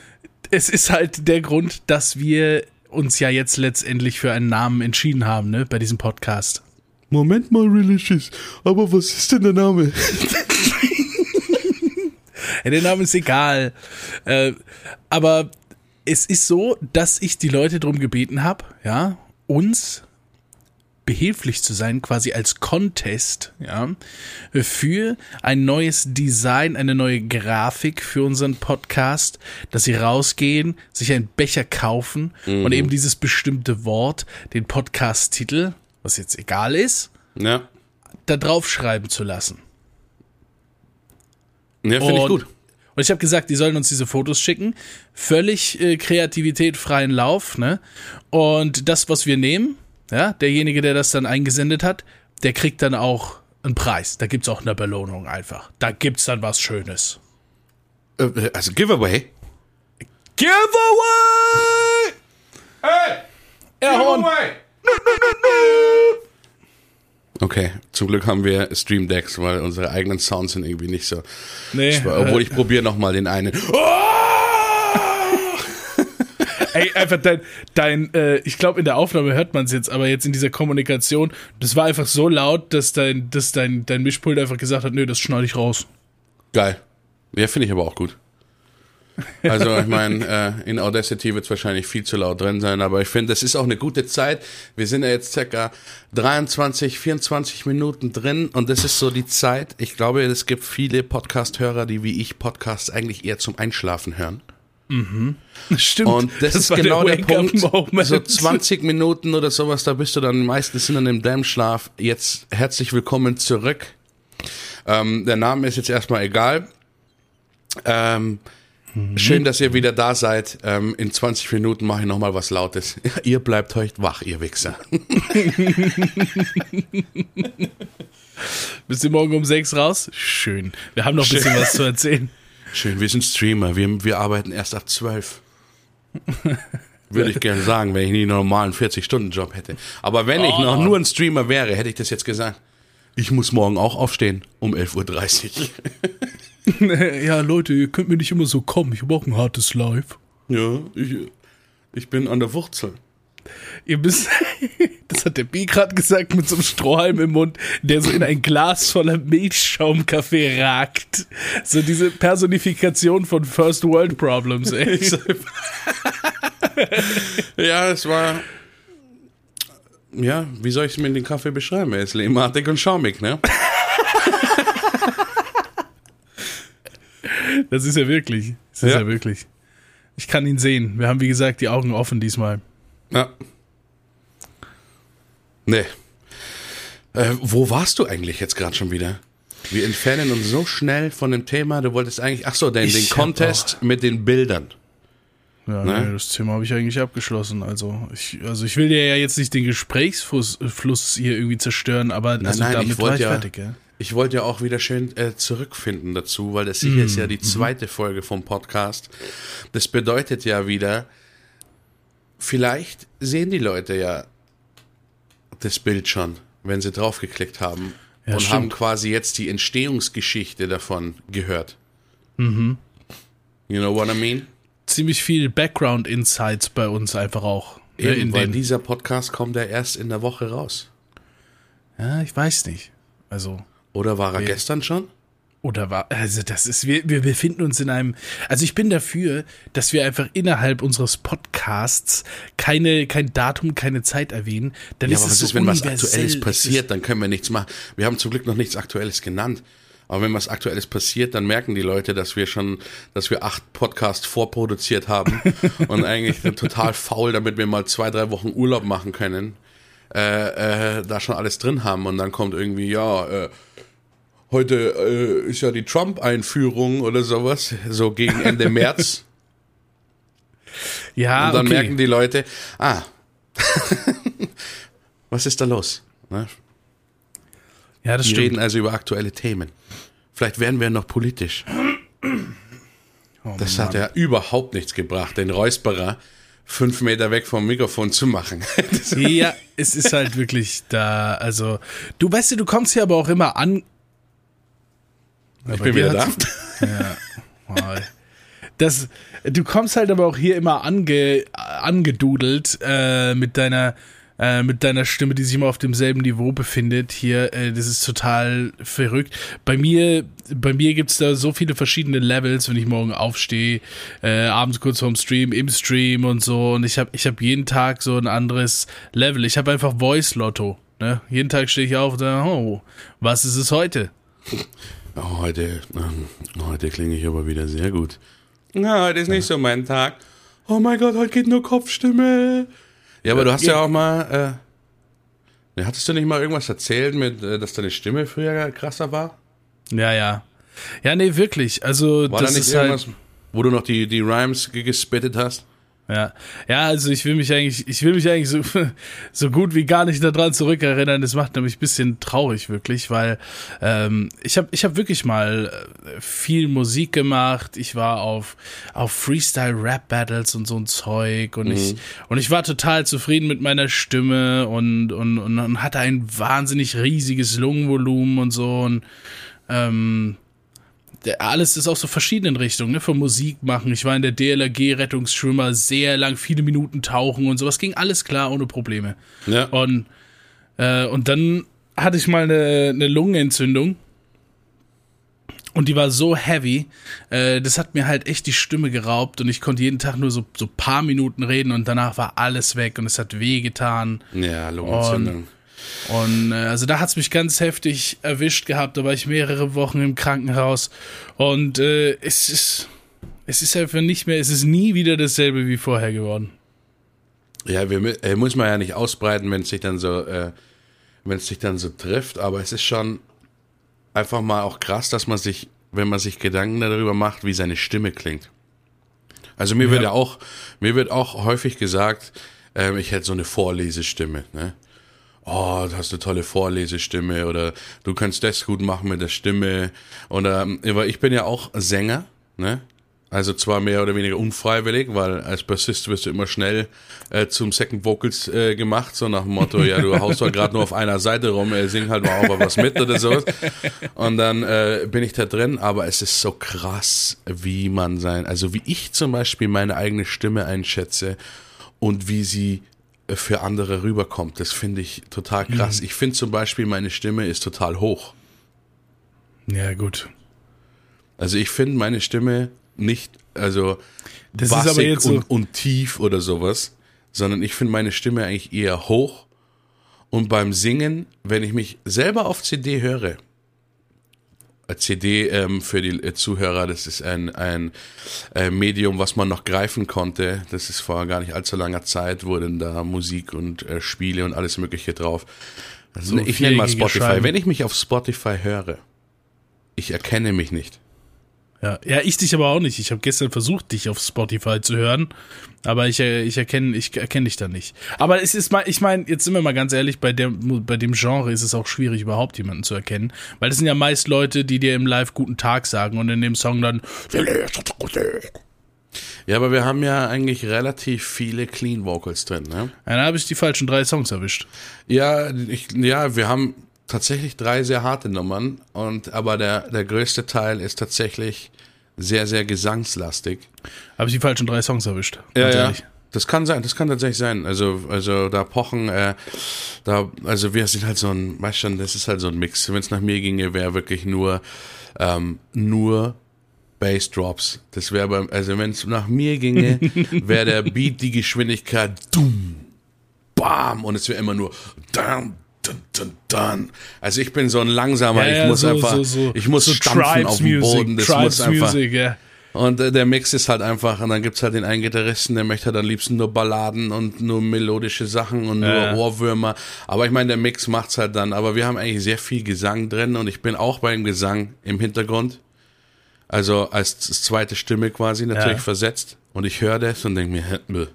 es ist halt der Grund, dass wir uns ja jetzt letztendlich für einen Namen entschieden haben, ne, bei diesem Podcast. Moment mal, Religious, aber was ist denn der Name? [LAUGHS] Der Name ist egal. Äh, aber es ist so, dass ich die Leute darum gebeten habe, ja, uns behilflich zu sein, quasi als Contest, ja, für ein neues Design, eine neue Grafik für unseren Podcast, dass sie rausgehen, sich einen Becher kaufen und eben dieses bestimmte Wort, den Podcast-Titel, was jetzt egal ist, Ja, da drauf schreiben zu lassen. ja finde ich gut. Und ich habe gesagt, die sollen uns diese Fotos schicken. Völlig äh, Kreativität freien Lauf, ne? Und das, was wir nehmen, ja, derjenige, der das dann eingesendet hat, der kriegt dann auch einen Preis. Da gibt's auch eine Belohnung einfach. Da gibt's dann was Schönes. Äh, Also Giveaway. Giveaway! Hey! Erhorn! Okay, zum Glück haben wir Stream Decks, weil unsere eigenen Sounds sind irgendwie nicht so. Nee, obwohl äh, ich probiere noch mal den einen. Ey, einfach dein, dein äh, ich glaube, in der Aufnahme hört man es jetzt, aber jetzt in dieser Kommunikation, das war einfach so laut, dass dein, dass dein, dein Mischpult einfach gesagt hat, nö, das schneide ich raus. Geil. Ja, finde ich aber auch gut. Also ich meine, [LAUGHS] äh, in Audacity wird es wahrscheinlich viel zu laut drin sein, aber ich finde, das ist auch eine gute Zeit. Wir sind ja jetzt circa 23, 24 Minuten drin und das ist so die Zeit. Ich glaube, es gibt viele Podcast-Hörer, die wie ich Podcasts eigentlich eher zum Einschlafen hören. [LAUGHS] Stimmt. Und das, ist war genau der, Punkt. Wake-up-Moment. So 20 Minuten oder sowas, da bist du dann meistens dann im Dämmschlaf. Jetzt herzlich willkommen zurück. Ähm, der Name ist jetzt erstmal egal. Ähm, Schön, dass ihr wieder da seid. Ähm, in 20 Minuten mache ich nochmal was Lautes. [LAUGHS] ihr bleibt heute wach, ihr Wichser. [LAUGHS] Bist du morgen um sechs raus? Schön. Wir haben noch ein bisschen was zu erzählen. Schön, wir sind Streamer. Wir, wir arbeiten erst ab 12. Würde ich gerne sagen, wenn ich nie einen normalen 40-Stunden-Job hätte. Aber wenn ich Oh. noch nur ein Streamer wäre, hätte ich das jetzt gesagt. Ich muss morgen auch aufstehen um 11.30 Uhr. [LAUGHS] ja, Leute, ihr könnt mir nicht immer so kommen. Ich brauche ein hartes Live. Ja, ich, ich bin an der Wurzel. Ihr müsst, [LAUGHS] das hat der B gerade gesagt mit so einem Strohhalm im Mund, der so in ein Glas voller Milchschaumkaffee ragt. So diese Personifikation von First World Problems, ey. [LAUGHS] Ja, es war. Ja, wie soll ich mir den Kaffee beschreiben? Er ist lehmartig und schaumig, ne? Das ist ja wirklich. Das ist Ja. ja, wirklich. Ich kann ihn sehen. Wir haben, wie gesagt, die Augen offen diesmal. Ja. Nee. Äh, wo warst du eigentlich jetzt gerade schon wieder? Wir entfernen uns so schnell von dem Thema. Du wolltest eigentlich, ach so, den, den Contest mit den Bildern. Ja, ne? nee, das Thema habe ich eigentlich abgeschlossen. Also ich, also ich will dir ja jetzt nicht den Gesprächsfluss Fluss hier irgendwie zerstören, aber nein, also nein, damit ich wollte war ich ja, fertig, ja. Ich wollte ja auch wieder schön äh, zurückfinden dazu, weil das hier ist ja die zweite Folge vom Podcast. Das bedeutet ja wieder, vielleicht sehen die Leute ja das Bild schon, wenn sie draufgeklickt haben Ja, und stimmt. haben quasi jetzt die Entstehungsgeschichte davon gehört. Mhm. You know what I mean? Ziemlich viel Background Insights bei uns einfach auch. ne, Eben, in weil dieser Podcast kommt ja erst in der Woche raus. ja, ich weiß nicht. Also Oder war er gestern schon? Oder war, also das ist, wir, wir befinden uns in einem, also ich bin dafür, dass wir einfach innerhalb unseres Podcasts keine, kein Datum, keine Zeit erwähnen. Dann Ja, ist aber es was so ist, wenn was. Aktuelles Es passiert, dann können wir nichts machen. Wir haben zum Glück noch nichts Aktuelles genannt. Aber wenn was Aktuelles passiert, dann merken die Leute, dass wir schon, dass wir acht Podcasts vorproduziert haben [LAUGHS] und eigentlich total faul, damit wir mal zwei, drei Wochen Urlaub machen können, äh, äh, da schon alles drin haben und dann kommt irgendwie, ja, äh, heute äh, ist ja die Trump-Einführung oder sowas, so gegen Ende [LAUGHS] März. Ja, Und dann okay. merken die Leute, ah, [LAUGHS] was ist da los? Ne? ja, das Die stimmt. reden also über aktuelle Themen. Vielleicht werden wir noch politisch. Oh, Das Mann. hat ja überhaupt nichts gebracht, den Räusperer fünf Meter weg vom Mikrofon zu machen. [LAUGHS] Ja, es ist halt wirklich da, also, du weißt du kommst hier aber auch immer an. Ich bin wieder da. [LAUGHS] Mal. Das, du kommst halt aber auch hier immer ange, angedudelt äh, mit deiner äh, mit deiner Stimme, die sich immer auf demselben Niveau befindet. Hier, äh, das ist total verrückt. Bei mir, bei mir gibt's da so viele verschiedene Levels, wenn ich morgen aufstehe, äh, abends kurz vorm Stream, im Stream und so. Und ich habe ich hab jeden Tag so ein anderes Level. Ich habe einfach Voice Lotto. Ne? Jeden Tag stehe ich auf und sage, oh, was ist es heute? Oh, heute, heute klinge ich aber wieder sehr gut. Na, heute ist nicht so mein Tag. Oh mein Gott, heute geht nur Kopfstimme. Ja, aber du hast ja auch mal, äh, hattest du nicht mal irgendwas erzählt mit, äh, dass deine Stimme früher krasser war? Ja, ja. Ja, nee, wirklich. Also, War das da nicht ist halt. irgendwas, wo du noch die, die Rhymes ge- gespittet hast? Ja, ja, also ich will mich eigentlich, ich will mich eigentlich so, [LAUGHS] so gut wie gar nicht daran zurückerinnern. Das macht nämlich ein bisschen traurig wirklich, weil ähm, ich habe ich hab wirklich mal äh, viel Musik gemacht. Ich war auf auf Freestyle Rap Battles und so ein Zeug und ich und ich war total zufrieden mit meiner Stimme und und und, und hatte ein wahnsinnig riesiges Lungenvolumen und so und ähm, der, alles ist aus so verschiedenen Richtungen, ne? Von Musik machen. Ich war in der DLRG Rettungsschwimmer sehr lang, viele Minuten tauchen und sowas. Ging alles klar, ohne Probleme. Ja. Und, äh, und dann hatte ich mal eine, eine Lungenentzündung. Und die war so heavy, äh, das hat mir halt echt die Stimme geraubt und ich konnte jeden Tag nur so, so paar Minuten reden und danach war alles weg und es hat weh getan. Ja, Lungenentzündung. Und äh, also da hat's mich ganz heftig erwischt gehabt. Da war ich mehrere Wochen im Krankenhaus. Und äh, es ist. Es ist einfach nicht mehr, es ist nie wieder dasselbe wie vorher geworden. Ja, wir, äh, muss man ja nicht ausbreiten, wenn es sich dann so, äh, wenn es sich dann so trifft, aber es ist schon einfach mal auch krass, dass man sich, wenn man sich Gedanken darüber macht, wie seine Stimme klingt. Also mir wird ja auch, mir wird auch häufig gesagt, ähm, ich hätte so eine Vorlesestimme, ne? Oh, du hast eine tolle Vorlesestimme oder du kannst das gut machen mit der Stimme. Oder ähm, weil ich bin ja auch Sänger, ne? Also zwar mehr oder weniger unfreiwillig, weil als Bassist wirst du immer schnell äh, zum Second Vocals äh, gemacht, so nach dem Motto, ja, du haust doch gerade nur auf einer Seite rum, äh, sing halt mal auch mal was mit oder sowas. Und dann äh, bin ich da drin, aber es ist so krass, wie man sein, also wie ich zum Beispiel meine eigene Stimme einschätze und wie sie für andere rüberkommt. Das finde ich total krass. Ich finde zum Beispiel, meine Stimme ist total hoch. Ja, gut. Also ich finde meine Stimme nicht, also Das ist aber jetzt so- und, und tief oder sowas, sondern ich finde meine Stimme eigentlich eher hoch. Und beim Singen, wenn ich mich selber auf CD höre, CD ähm, für die äh, Zuhörer, das ist ein, ein äh, Medium, was man noch greifen konnte. Das ist vor gar nicht allzu langer Zeit, wurden da Musik und äh, Spiele und alles Mögliche drauf. Also, ich nenne mal Spotify. Wenn ich mich auf Spotify höre, ich erkenne mich nicht. Ja, ja, ich dich aber auch nicht. Ich habe gestern versucht, dich auf Spotify zu hören, aber ich, äh, ich erkenne ich erkenne dich da nicht. Aber es ist mal, ich meine, jetzt sind wir mal ganz ehrlich, bei dem, bei dem Genre ist es auch schwierig, überhaupt jemanden zu erkennen, weil das sind ja meist Leute, die dir im Live guten Tag sagen und in dem Song dann ja, aber wir haben ja eigentlich relativ viele Clean Vocals drin, ne? Ja, da habe ich die falschen drei Songs erwischt. Ja, ich, ja, wir haben tatsächlich drei sehr harte Nummern und aber der, der größte Teil ist tatsächlich sehr, sehr gesangslastig. Habe ich die falschen drei Songs erwischt? Ja, ja. Das kann sein, das kann tatsächlich sein. Also, also da pochen, äh, da, also wir sind halt so ein, weißt schon, das ist halt so ein Mix. Wenn es nach mir ginge, wäre wirklich nur, ähm, nur Bassdrops. Das wäre beim, also wenn es nach mir ginge, [LAUGHS] wäre der Beat die Geschwindigkeit, dumm, bam, und es wäre immer nur, dun, dun, dun, dun. Also ich bin so ein langsamer, ja, ich muss so, einfach, so, so, ich muss stampfen auf dem Boden. Das Tribes muss einfach. Music, ja. Und äh, der Mix ist halt einfach, und dann gibt's halt den einen Gitarristen, der möchte halt am liebsten nur Balladen und nur melodische Sachen und nur ja. Ohrwürmer. Aber ich meine, der Mix macht's halt dann. Aber wir haben eigentlich sehr viel Gesang drin und ich bin auch beim Gesang im Hintergrund. Also als zweite Stimme quasi natürlich ja. versetzt. Und ich höre das und denke mir.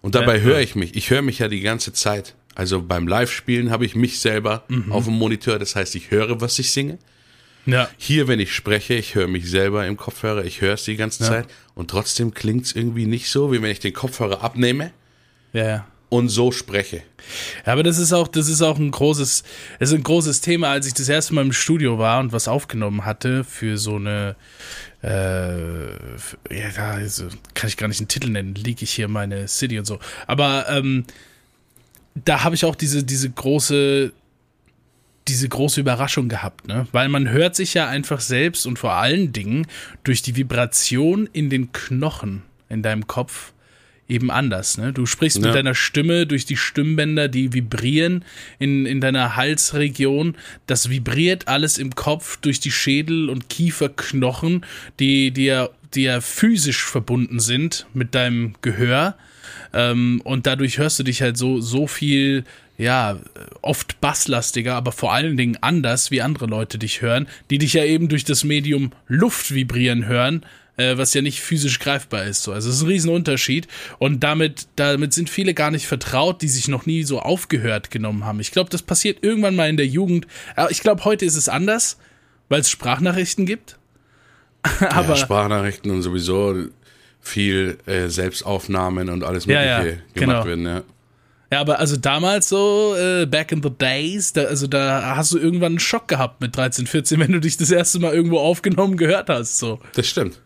Und dabei höre ich mich. Ich höre mich ja die ganze Zeit. Also beim Live-Spielen habe ich mich selber mhm. auf dem Monitor. Das heißt, ich höre, was ich singe. Ja. Hier, wenn ich spreche, ich höre mich selber im Kopfhörer. Ich höre es die ganze ja. Zeit. Und trotzdem klingt es irgendwie nicht so, wie wenn ich den Kopfhörer abnehme. Ja. Und so spreche. Ja, aber das ist auch, das ist auch ein großes, es ist ein großes Thema, als ich das erste Mal im Studio war und was aufgenommen hatte für so eine, äh, ja, also kann ich gar nicht einen Titel nennen, liege ich hier meine City und so. Aber ähm, da habe ich auch diese, diese große, diese große Überraschung gehabt, ne? Weil man hört sich ja einfach selbst und vor allen Dingen durch die Vibration in den Knochen in deinem Kopf eben anders. Ne? Du sprichst ja. mit deiner Stimme durch die Stimmbänder, die vibrieren in, in deiner Halsregion. Das vibriert alles im Kopf durch die Schädel- und Kieferknochen, die, die, ja, die ja physisch verbunden sind mit deinem Gehör. Ähm, und dadurch hörst du dich halt so, so viel, ja, oft basslastiger, aber vor allen Dingen anders, wie andere Leute dich hören, die dich ja eben durch das Medium Luft vibrieren hören, äh, was ja nicht physisch greifbar ist. So. Also es ist ein Riesenunterschied. Und damit, damit sind viele gar nicht vertraut, die sich noch nie so aufgehört genommen haben. Ich glaube, das passiert irgendwann mal in der Jugend. Aber ich glaube, heute ist es anders, weil es Sprachnachrichten gibt. [LAUGHS] Aber ja, Sprachnachrichten und sowieso viel äh, Selbstaufnahmen und alles Mögliche ja, ja, gemacht genau. werden, ja. Ja, aber also damals so, äh, back in the days, da, also da hast du irgendwann einen Schock gehabt mit 13, 14, wenn du dich das erste Mal irgendwo aufgenommen gehört hast. So. Das stimmt.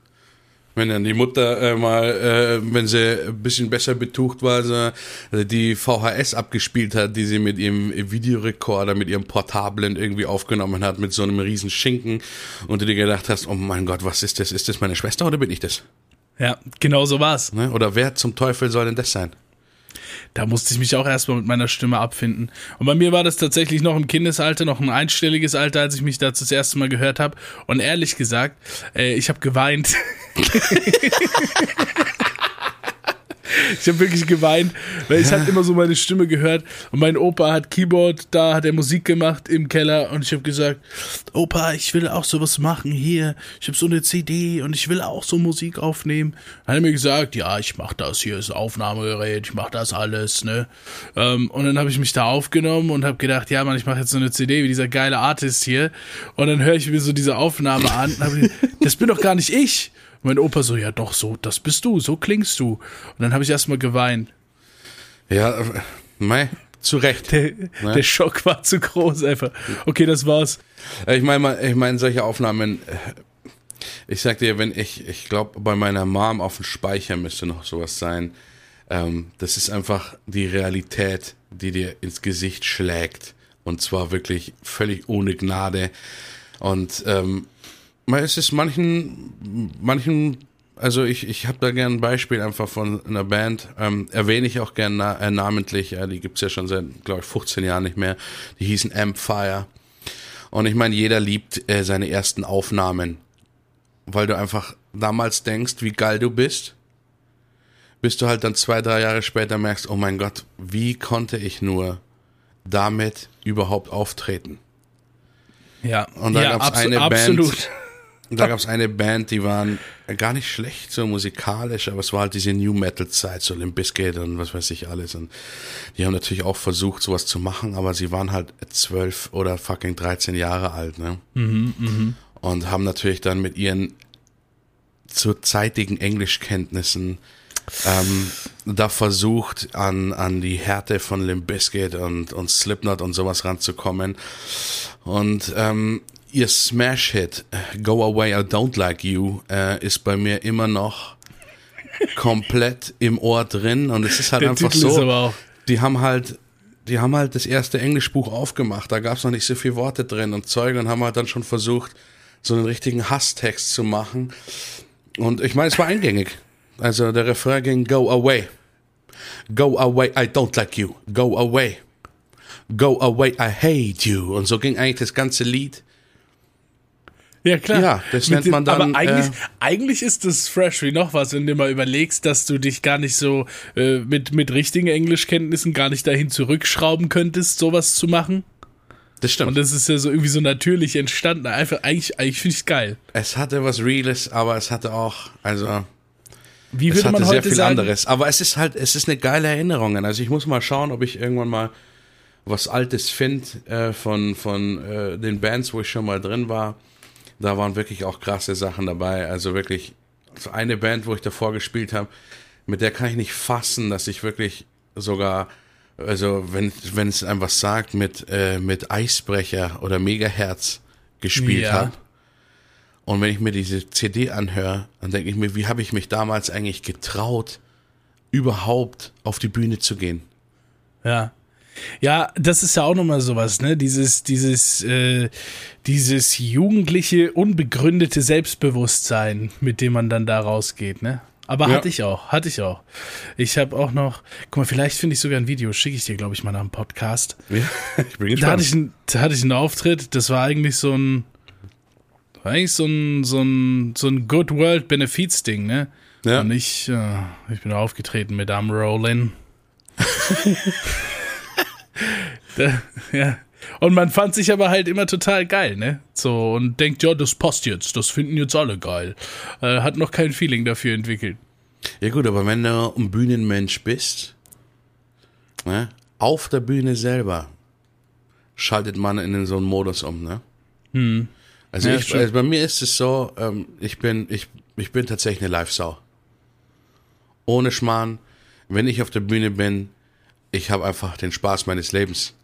Wenn dann die Mutter äh, mal, äh, wenn sie ein bisschen besser betucht war, so, also die VHS abgespielt hat, die sie mit ihrem Videorekorder, mit ihrem Portablen irgendwie aufgenommen hat, mit so einem riesen Schinken und du dir gedacht hast, oh mein Gott, was ist das? Ist das meine Schwester oder bin ich das? Ja, genau so war's. Ne? Oder wer zum Teufel soll denn das sein? Da musste ich mich auch erstmal mit meiner Stimme abfinden. Und bei mir war das tatsächlich noch im Kindesalter, noch ein einstelliges Alter, als ich mich da das erste Mal gehört habe. Und ehrlich gesagt, äh, ich habe geweint. [LAUGHS] [LAUGHS] Ich habe wirklich geweint, weil ich habe immer so meine Stimme gehört und mein Opa hat Keyboard, da hat er Musik gemacht im Keller und ich habe gesagt, Opa, ich will auch sowas machen hier. Ich habe so eine CD und ich will auch so Musik aufnehmen. Dann hat er mir gesagt, ja, ich mache das hier, ist Aufnahmegerät, ich mache das alles, ne? Ähm, und dann habe ich mich da aufgenommen und habe gedacht, ja, Mann, ich mache jetzt so eine CD wie dieser geile Artist hier und dann höre ich mir so diese Aufnahme an. und das bin doch gar nicht ich mein Opa so, ja doch, so, das bist du, so klingst du. Und dann habe ich erstmal geweint. Ja, mei, zu Recht. Der, ne? der, Schock war zu groß einfach. Okay, das war's. Ich meine, ich meine, solche Aufnahmen, äh, ich sag dir, wenn ich, ich glaube, bei meiner Mom auf dem Speicher müsste noch sowas sein. Ähm, das ist einfach die Realität, die dir ins Gesicht schlägt. Und zwar wirklich völlig ohne Gnade. Und ähm, es ist manchen, manchen, also ich, ich habe da gern ein Beispiel einfach von einer Band, ähm, erwähne ich auch gern na, äh, namentlich, ja, die gibt's ja schon seit, glaube ich, 15 Jahren nicht mehr. Die hießen Ampfire. Und ich meine, jeder liebt äh, seine ersten Aufnahmen, weil du einfach damals denkst, wie geil du bist, bis du halt dann zwei, drei Jahre später merkst, oh mein Gott, wie konnte ich nur damit überhaupt auftreten? Ja, Und da ja, gab's abso- eine absolut. Da gab es eine Band, die waren gar nicht schlecht so musikalisch, aber es war halt diese New Metal Zeit, so Limp Bizkit und was weiß ich alles. Und die haben natürlich auch versucht, sowas zu machen, aber sie waren halt zwölf oder fucking 13 Jahre alt, ne? Und haben natürlich dann mit ihren zuzeitigen Englischkenntnissen ähm, da versucht, an, an die Härte von Limp Bizkit und, und Slipknot und sowas ranzukommen. Und ähm, ihr Smash-Hit, Go Away, I Don't Like You, äh, ist bei mir immer noch komplett im Ohr drin. Und es ist halt Der einfach Titel so, die haben halt die haben halt das erste Englischbuch aufgemacht, da gab's noch nicht so viele Worte drin und Zeug und haben halt dann schon versucht, so einen richtigen Hasstext zu machen. Und ich meine, es war eingängig. Also der Refrain ging Go away. Go away, I don't like you. Go away. Go away, I hate you. Und so ging eigentlich das ganze Lied. Ja, klar. Ja, das nennt dem- man dann, Aber eigentlich, äh, eigentlich ist das fresh wie noch was, wenn du mal überlegst, dass du dich gar nicht so äh, mit, mit richtigen Englischkenntnissen gar nicht dahin zurückschrauben könntest, sowas zu machen. Das stimmt. Und das ist ja so irgendwie so natürlich entstanden. Einfach, eigentlich, eigentlich finde ich es geil. es hatte was Reales, aber es hatte auch, also Wie es würde hatte man sehr heute viel sagen? anderes. Aber es ist halt, es ist eine geile Erinnerung. Also ich muss mal schauen, ob ich irgendwann mal was Altes finde äh, von, von äh, den Bands, wo ich schon mal drin war. Da waren wirklich auch krasse Sachen dabei. Also wirklich, so eine Band, wo ich davor gespielt habe, mit der kann ich nicht fassen, dass ich wirklich sogar, also wenn, wenn es einem was sagt, mit, äh, mit Eisbrecher oder Megahertz gespielt Ja. habe. Und wenn ich mir diese CD anhöre, dann denke ich mir, wie habe ich mich damals eigentlich getraut, überhaupt auf die Bühne zu gehen? Ja. Ja, das ist ja auch nochmal sowas, ne? Dieses, dieses, äh, dieses jugendliche, unbegründete Selbstbewusstsein, mit dem man dann da rausgeht, ne? Aber Ja. hatte ich auch, hatte ich auch. Ich habe auch noch, guck mal, vielleicht finde ich sogar ein Video, schicke ich dir, glaube ich, mal nach dem Podcast. [LAUGHS] ich bin Da hatte, gespannt. ich, einen- da hatte ich einen Auftritt, das war eigentlich so ein, war eigentlich so ein, so ein, so ein Good World Benefits Ding, ne? Ja. Und ich, äh, ich bin aufgetreten mit Am Rollin. [LAUGHS] da, ja. Und man fand sich aber halt immer total geil, ne? So, und denkt, ja, das passt jetzt, das finden jetzt alle geil. Äh, hat noch kein Feeling dafür entwickelt. Ja gut, aber wenn du ein Bühnenmensch bist, ne, auf der Bühne selber schaltet man in so einen Modus um, ne? Also, Ja, ich, also bei mir ist es so, ähm, ich bin, ich, ich bin tatsächlich eine Live-Sau. Ohne Schmarrn, wenn ich auf der Bühne bin, ich habe einfach den Spaß meines Lebens.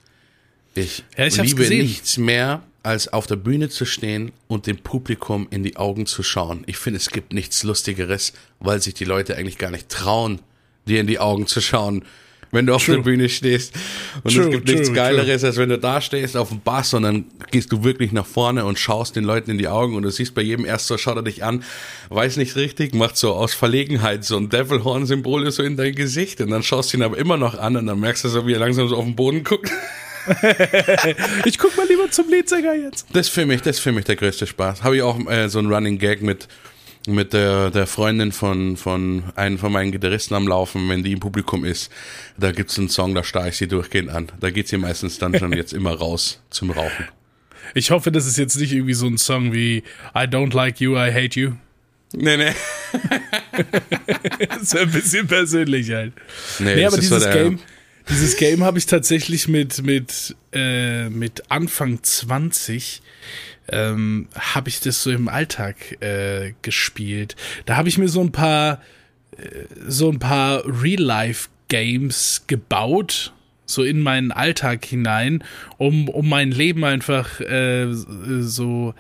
Ich, Ja, ich liebe gesehen. nichts mehr, als auf der Bühne zu stehen und dem Publikum in die Augen zu schauen. Ich finde, es gibt nichts Lustigeres, weil sich die Leute eigentlich gar nicht trauen, dir in die Augen zu schauen, wenn du auf True. der Bühne stehst. Und True, es gibt nichts true, Geileres, als wenn du da stehst auf dem Bass und dann gehst du wirklich nach vorne und schaust den Leuten in die Augen und du siehst bei jedem erst so, schaut er dich an, weiß nicht richtig, macht so aus Verlegenheit so ein Devilhorn-Symbol so in dein Gesicht und dann schaust du ihn aber immer noch an und dann merkst du so, wie er langsam so auf den Boden guckt. [LAUGHS] Ich guck mal lieber zum Leadsänger jetzt. Das ist für mich, das ist für mich der größte Spaß. Habe ich auch äh, so einen Running Gag mit mit der, der Freundin von, von einem von meinen Gitarristen am Laufen, wenn die im Publikum ist, da gibt's einen Song, da starre ich sie durchgehend an. Da geht sie meistens dann schon jetzt immer raus zum Rauchen. Ich hoffe, das ist jetzt nicht irgendwie so ein Song wie I don't like you, I hate you. Nee, nee. Das [LAUGHS] ist ein bisschen persönlich halt. Nee, Nee, aber dieses Game, dieses Game habe ich tatsächlich mit, mit, äh, mit Anfang 20 ähm, habe ich das so im Alltag äh, gespielt. Da habe ich mir so ein paar äh, so ein paar Real-Life-Games gebaut, so in meinen Alltag hinein, um, um mein Leben einfach äh, so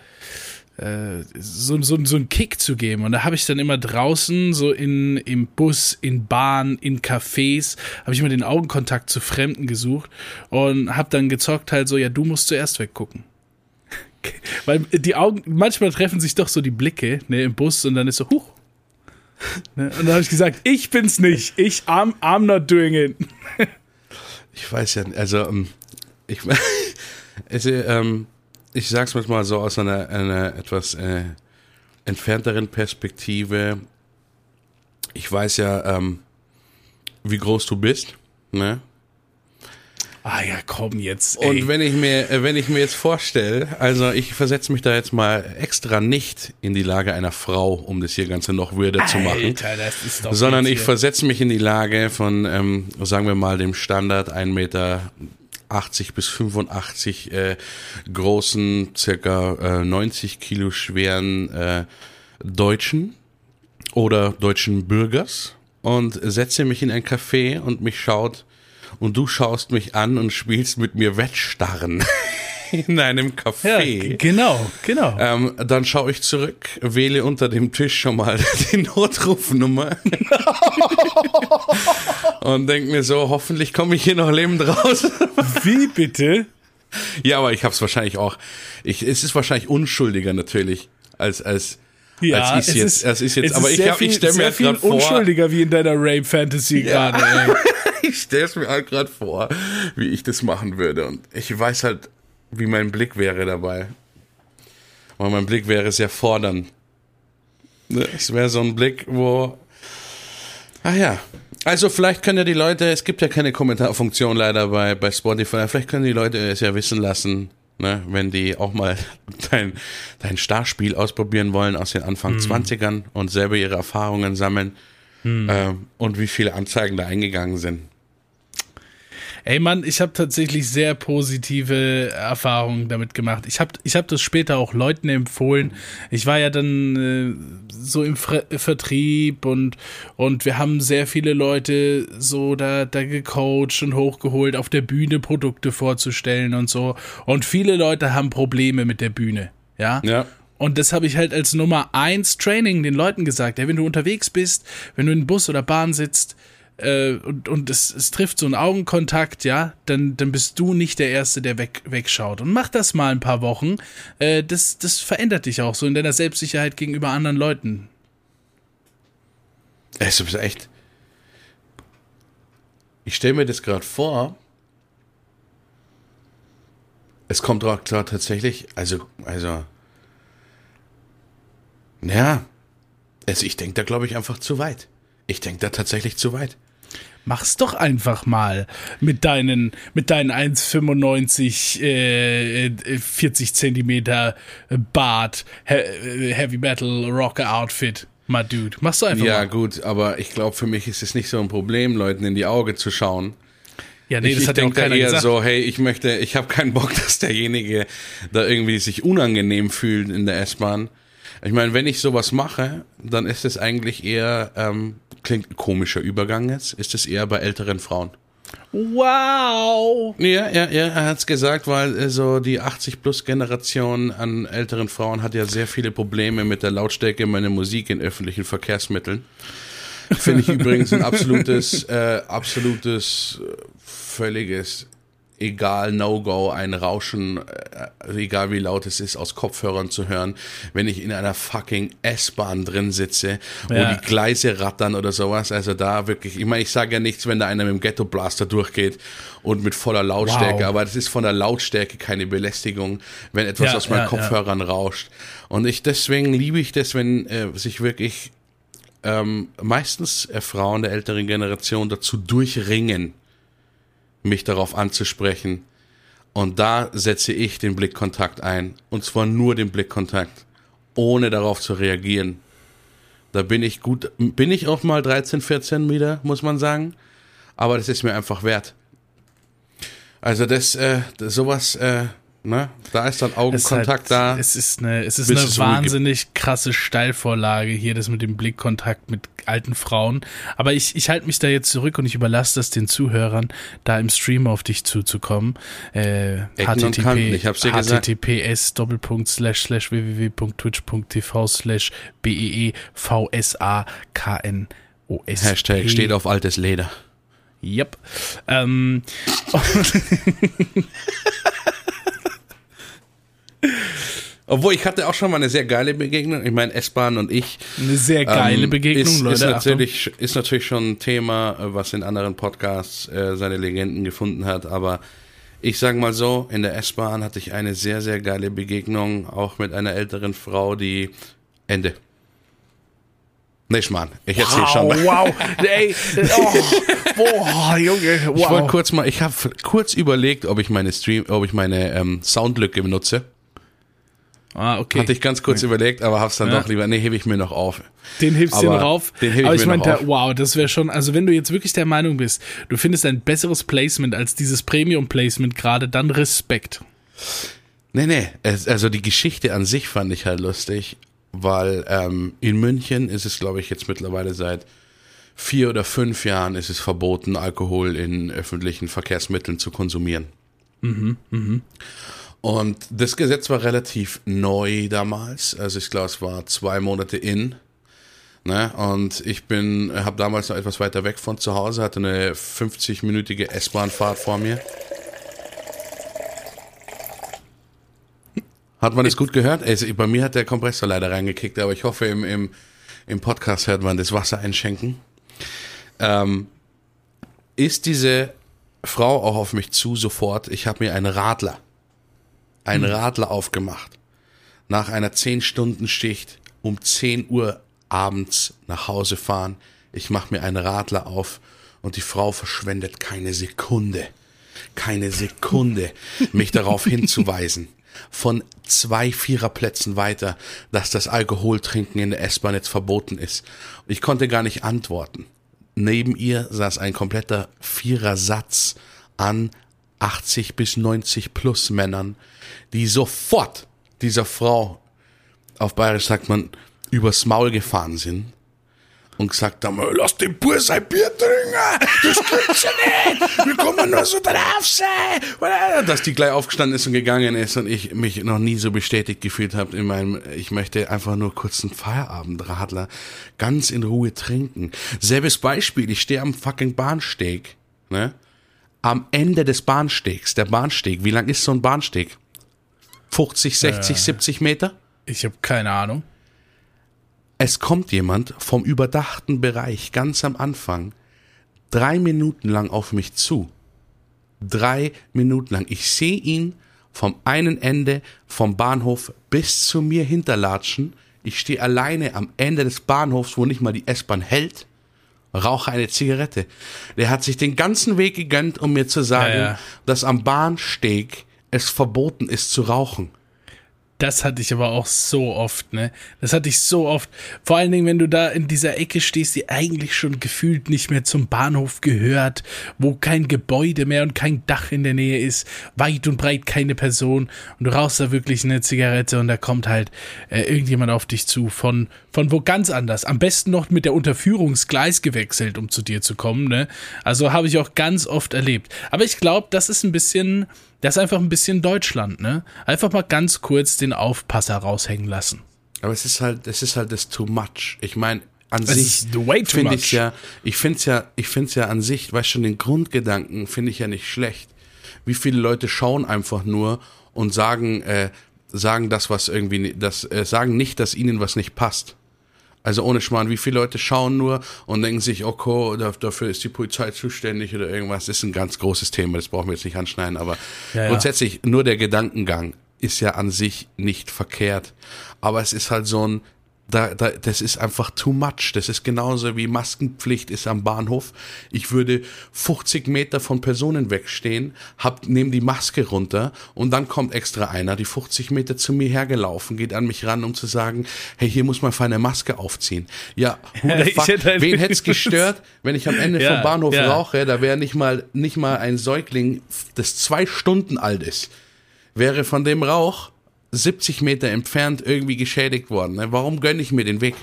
äh, so, so, so einen Kick zu geben. Und da habe ich dann immer draußen, so in, im Bus, in Bahn, in Cafés, habe ich immer den Augenkontakt zu Fremden gesucht und habe dann gezockt halt so, ja, du musst zuerst weggucken. [LAUGHS] Weil die Augen, manchmal treffen sich doch so die Blicke ne, im Bus und dann ist so, huch. Ne, und dann habe ich gesagt, ich bin's nicht. Ich, I'm, I'm not doing it. Ich weiß ja, also ähm, ich, [LAUGHS] also, ähm, ich sag's mal so aus einer, einer etwas äh, entfernteren Perspektive. Ich weiß ja, ähm, wie groß du bist, ne? Ah ja, komm jetzt. Ey. Und wenn ich mir, äh, wenn ich mir jetzt vorstelle, also ich versetze mich da jetzt mal extra nicht in die Lage einer Frau, um das hier Ganze noch würder zu machen, Alter, das ist doch sondern ich versetze mich in die Lage von, ähm, sagen wir mal, dem Standard 1 Meter 80 bis 85 äh, großen, circa äh, 90 Kilo schweren äh, Deutschen oder deutschen Bürgers und setze mich in ein Café und mich schaut und du schaust mich an und spielst mit mir Wettstarren [LAUGHS] in einem Ja, Café. genau, genau. Ähm, dann schaue ich zurück, wähle unter dem Tisch schon mal [LAUGHS] die Notrufnummer [LAUGHS] und denke mir so, hoffentlich komme ich hier noch lebend raus. Wie bitte? ja, aber ich habe es wahrscheinlich auch. Ich, es ist wahrscheinlich unschuldiger natürlich als als Ja, als ich's es jetzt. ist, es ist jetzt, es aber ist ich, ich viel- stelle mir sehr viel gerade vor. unschuldiger wie in deiner Rape Fantasy gerade. Ich stelle es mir halt gerade vor, wie ich das machen würde. Und ich weiß halt, wie mein Blick wäre dabei. Und mein Blick wäre sehr fordernd. Ne, Es wäre so ein Blick, wo. Ach ja. Also vielleicht können ja die Leute, es gibt ja keine Kommentarfunktion leider bei, bei Spotify, vielleicht können die Leute es ja wissen lassen, ne, wenn die auch mal [LAUGHS] dein, dein Starspiel ausprobieren wollen aus den Anfang 20ern und selber ihre Erfahrungen sammeln ähm, und wie viele Anzeigen da eingegangen sind. Ey Mann, ich habe tatsächlich sehr positive Erfahrungen damit gemacht. Ich habe ich hab das später auch Leuten empfohlen. Ich war ja dann äh, so im Fre Vertrieb und, und wir haben sehr viele Leute so da, da gecoacht und hochgeholt, auf der Bühne Produkte vorzustellen und so. Und viele Leute haben Probleme mit der Bühne. Ja. Ja. Und das habe ich halt als Nummer eins Training den Leuten gesagt. Ja, wenn du unterwegs bist, wenn du in Bus oder Bahn sitzt äh, und, und es, es trifft so einen Augenkontakt, ja, dann, dann bist du nicht der Erste, der weg, wegschaut. Und mach das mal ein paar Wochen. Äh, das, das verändert dich auch so in deiner Selbstsicherheit gegenüber anderen Leuten. Es ist echt. Ich stelle mir das gerade vor. Es kommt auch klar tatsächlich, also, also. Ja. Also ich denke da, glaube ich, einfach zu weit. Ich denke da tatsächlich zu weit. Mach's doch einfach mal mit deinen, mit deinen 1,95, äh, äh, 40 Zentimeter Bart, He äh, Heavy Metal Rocker Outfit, my dude. Mach's doch einfach Ja, mal. gut, aber ich glaube, für mich ist es nicht so ein Problem, Leuten in die Augen zu schauen. Ja, nee, ich das ich hat ja auch keiner eher gesagt. so, hey, ich möchte, ich habe keinen Bock, [LAUGHS] dass derjenige da irgendwie sich unangenehm fühlt in der S-Bahn. Ich meine, wenn ich sowas mache, dann ist es eigentlich eher, ähm, klingt ein komischer Übergang jetzt, ist es eher bei älteren Frauen. Wow. Ja, ja, ja, er hat's gesagt, weil äh, so die 80-plus-Generation an älteren Frauen hat ja sehr viele Probleme mit der Lautstärke meiner Musik in öffentlichen Verkehrsmitteln. Finde ich übrigens ein [LAUGHS] absolutes, äh, absolutes, äh, völliges, egal, No-Go, ein Rauschen, äh, egal wie laut es ist, aus Kopfhörern zu hören, wenn ich in einer fucking S-Bahn drin sitze, wo Ja. die Gleise rattern oder sowas. Also da wirklich, ich meine, ich sage ja nichts, wenn da einer mit dem Ghetto-Blaster durchgeht und mit voller Lautstärke, Wow. aber das ist von der Lautstärke keine Belästigung, wenn etwas Ja, aus meinen ja. Kopfhörern rauscht. Und ich deswegen liebe ich das, wenn äh, sich wirklich ähm, meistens äh, Frauen der älteren Generation dazu durchringen, mich darauf anzusprechen. Und da setze ich den Blickkontakt ein. Und zwar nur den Blickkontakt, ohne darauf zu reagieren. Da bin ich gut, bin ich auch mal 13, 14 wieder, muss man sagen. Aber das ist mir einfach wert. Also das, äh, das sowas, äh, ne, da ist dann Augenkontakt halt, da. Es ist eine, es ist eine wahnsinnig krasse Steilvorlage hier, das mit dem Blickkontakt mit alten Frauen. Aber ich, ich halte mich da jetzt zurück und ich überlasse das den Zuhörern, da im Stream auf dich zuzukommen. Äh, gesagt. https doppelpunkt slash slash www.twitch.tv slash E b-e-v-s-a-k-n-o-s Hashtag steht auf altes Leder. Yep. Ähm, [LAUGHS] [LAUGHS] Obwohl, ich hatte auch schon mal eine sehr geile Begegnung. Ich meine, S-Bahn und ich. eine sehr geile ähm, Begegnung, ist, Leute. Ist Achtung. natürlich, ist natürlich schon ein Thema, äh, was in anderen Podcasts äh, seine Legenden gefunden hat. Aber Ich sag mal so, in der S-Bahn hatte ich eine sehr, sehr geile Begegnung, auch mit einer älteren Frau, die Ende. Nee, Schmarrn. Ich erzähl wow, schon mal. Wow, [LAUGHS] ey, oh, boah, Junge, wow. Ich wollte kurz mal, ich habe kurz überlegt, ob ich meine Stream, ob ich meine ähm, Soundlücke benutze. Ah, okay. Hatte ich ganz kurz überlegt, aber hab's dann Ja. doch lieber. Nee, hebe ich mir noch auf. Den hebst du noch auf. den heb ich Aber ich meinte, wow, das wäre schon, also wenn du jetzt wirklich der Meinung bist, du findest ein besseres Placement als dieses Premium-Placement gerade, dann Respekt. Nee, nee, also die Geschichte an sich fand ich halt lustig, weil ähm, in München ist es, glaube ich, jetzt mittlerweile seit vier oder fünf Jahren ist es verboten, Alkohol in öffentlichen Verkehrsmitteln zu konsumieren. Und das Gesetz war relativ neu damals, also ich glaube, es war zwei Monate in. Ne? Und ich bin, habe damals noch etwas weiter weg von zu Hause, hatte eine 50-minütige S-Bahn-Fahrt vor mir. Hat man das gut gehört? Also, bei mir hat der Kompressor leider reingekickt, aber ich hoffe, im, im, im Podcast hört man das Wasser einschenken. Ähm, ist diese Frau auch auf mich zu sofort? Ich habe mir einen Radler, einen Radler aufgemacht. Nach einer 10-Stunden-Schicht um 10 Uhr abends nach Hause fahren. Ich mache mir einen Radler auf und die Frau verschwendet keine Sekunde, keine Sekunde, [LAUGHS] mich darauf hinzuweisen. Von zwei Viererplätzen weiter, dass das Alkoholtrinken in der S-Bahn jetzt verboten ist. Ich konnte gar nicht antworten. Neben ihr saß ein kompletter Vierersatz an 80 bis 90 plus Männern, die sofort dieser Frau, auf Bayerisch sagt man, übers Maul gefahren sind und gesagt haben, lass den Bur sein Bier trinken, das gibt's ja nicht, wie kann man nur so drauf sein? Dass die gleich aufgestanden ist und gegangen ist und ich mich noch nie so bestätigt gefühlt habe in meinem, ich möchte einfach nur kurz einen Feierabendradler ganz in Ruhe trinken. Selbes Beispiel, ich stehe am fucking Bahnsteg, ne? Am Ende des Bahnstegs, der Bahnsteg, wie lang ist so ein Bahnsteg? 50, 60, 70 Meter? Ich habe keine Ahnung. Es kommt jemand vom überdachten Bereich ganz am Anfang drei Minuten lang auf mich zu. Drei Minuten lang. Ich sehe ihn vom einen Ende vom Bahnhof bis zu mir hinterlatschen. Ich stehe alleine am Ende des Bahnhofs, wo nicht mal die S-Bahn hält, rauche eine Zigarette. Der hat sich den ganzen Weg gegönnt, um mir zu sagen, Ja, ja. dass am Bahnsteg es verboten ist zu rauchen. Das hatte ich aber auch so oft, ne? Das hatte ich so oft. Vor allen Dingen, wenn du da in dieser Ecke stehst, die eigentlich schon gefühlt nicht mehr zum Bahnhof gehört, wo kein Gebäude mehr und kein Dach in der Nähe ist, weit und breit keine Person und du rauchst da wirklich eine Zigarette und da kommt halt äh, irgendjemand auf dich zu von, von wo ganz anders. Am besten noch mit der Unterführungsgleis gewechselt, um zu dir zu kommen, ne? Also habe ich auch ganz oft erlebt. Aber ich glaube, das ist ein bisschen, das ist einfach ein bisschen Deutschland, ne? Einfach mal ganz kurz den Aufpasser raushängen lassen. Aber es ist halt, es ist halt das too much. Ich meine, an Es sich finde ich ja, ich finde es ja, ich finde es ja an sich, weißt schon, den Grundgedanken finde ich ja nicht schlecht. Wie viele Leute schauen einfach nur und sagen, äh, sagen das, was irgendwie, das, äh, sagen nicht, dass ihnen was nicht passt. Also ohne Schmarrn, wie viele Leute schauen nur und denken sich, okay, da- dafür ist die Polizei zuständig oder irgendwas. Das ist ein ganz großes Thema, das brauchen wir jetzt nicht anschneiden, aber Ja, ja. grundsätzlich nur der Gedankengang ist ja an sich nicht verkehrt. Aber es ist halt so ein, da, da, das ist einfach too much. Das ist genauso wie Maskenpflicht ist am Bahnhof. Ich würde 50 Meter von Personen wegstehen, hab, nehm die Maske runter und dann kommt extra einer, die 50 Meter zu mir hergelaufen, geht an mich ran, um zu sagen, hey, hier muss man für eine Maske aufziehen. Ja, [LAUGHS] fuck, halt- wen [LAUGHS] hätte es gestört, wenn ich am Ende Ja, vom Bahnhof ja. rauche, da wäre nicht mal, nicht mal ein Säugling, das zwei Stunden alt ist, wäre von dem Rauch 70 Meter entfernt irgendwie geschädigt worden. Ne? Warum gönne ich mir den Weg?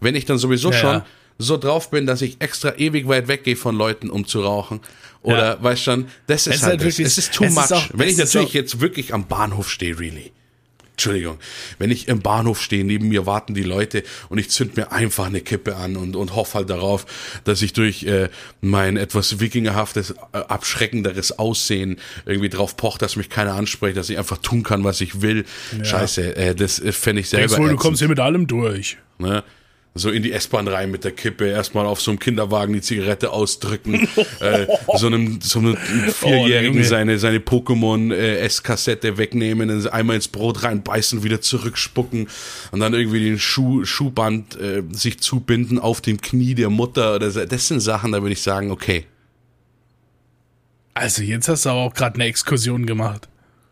Wenn ich dann sowieso Ja, schon ja. so drauf bin, dass ich extra ewig weit weggehe von Leuten, um zu rauchen. Oder Ja. weißt schon, das ist ist halt, halt das. wirklich- es ist too es much. ist auch- Wenn ich es ist natürlich auch- jetzt wirklich am Bahnhof stehe, really. Entschuldigung, wenn ich im Bahnhof stehe, neben mir warten die Leute und ich zünd mir einfach eine Kippe an und, und hoffe halt darauf, dass ich durch äh, mein etwas wikingerhaftes, äh, abschreckenderes Aussehen irgendwie drauf pocht, dass mich keiner anspricht, dass ich einfach tun kann, was ich will. Scheiße, äh, das äh, fände ich selber Denkst wohl, du kommst hier mit allem durch. ne? So in die S-Bahn rein mit der Kippe, erstmal auf so einem Kinderwagen die Zigarette ausdrücken, [LAUGHS] äh, so einem, so einem Vierjährigen Oh, seine, seine Pokémon-S-Kassette wegnehmen, einmal ins Brot reinbeißen, wieder zurückspucken und dann irgendwie den Schuh, Schuhband äh, sich zubinden auf dem Knie der Mutter oder so. Das sind Sachen, da würde ich sagen, okay. Also jetzt hast du aber auch gerade eine Exkursion gemacht.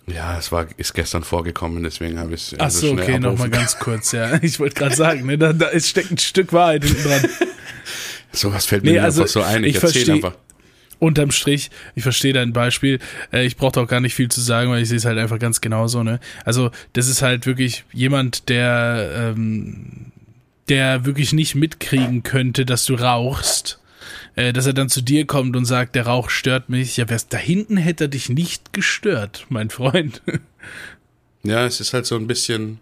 Ja, es war, ist gestern vorgekommen, deswegen habe ich es Ach so, okay, nochmal ganz kurz, ja. [LAUGHS] Ich wollte gerade sagen, ne, da, da ist, steckt ein Stück Wahrheit hinten dran. [LAUGHS] Sowas fällt mir Nee, also, einfach so ein. Ich, ich erzähle einfach. Unterm Strich, ich verstehe dein Beispiel. Äh, ich brauche auch gar nicht viel zu sagen, weil ich sehe es halt einfach ganz genauso. Ne? Also das ist halt wirklich jemand, der, ähm, der wirklich nicht mitkriegen könnte, dass du rauchst. Äh, dass er dann zu dir kommt und sagt, der Rauch stört mich. Ja, wär's da hinten hätte er dich nicht gestört, mein Freund. Ja, es ist halt so ein bisschen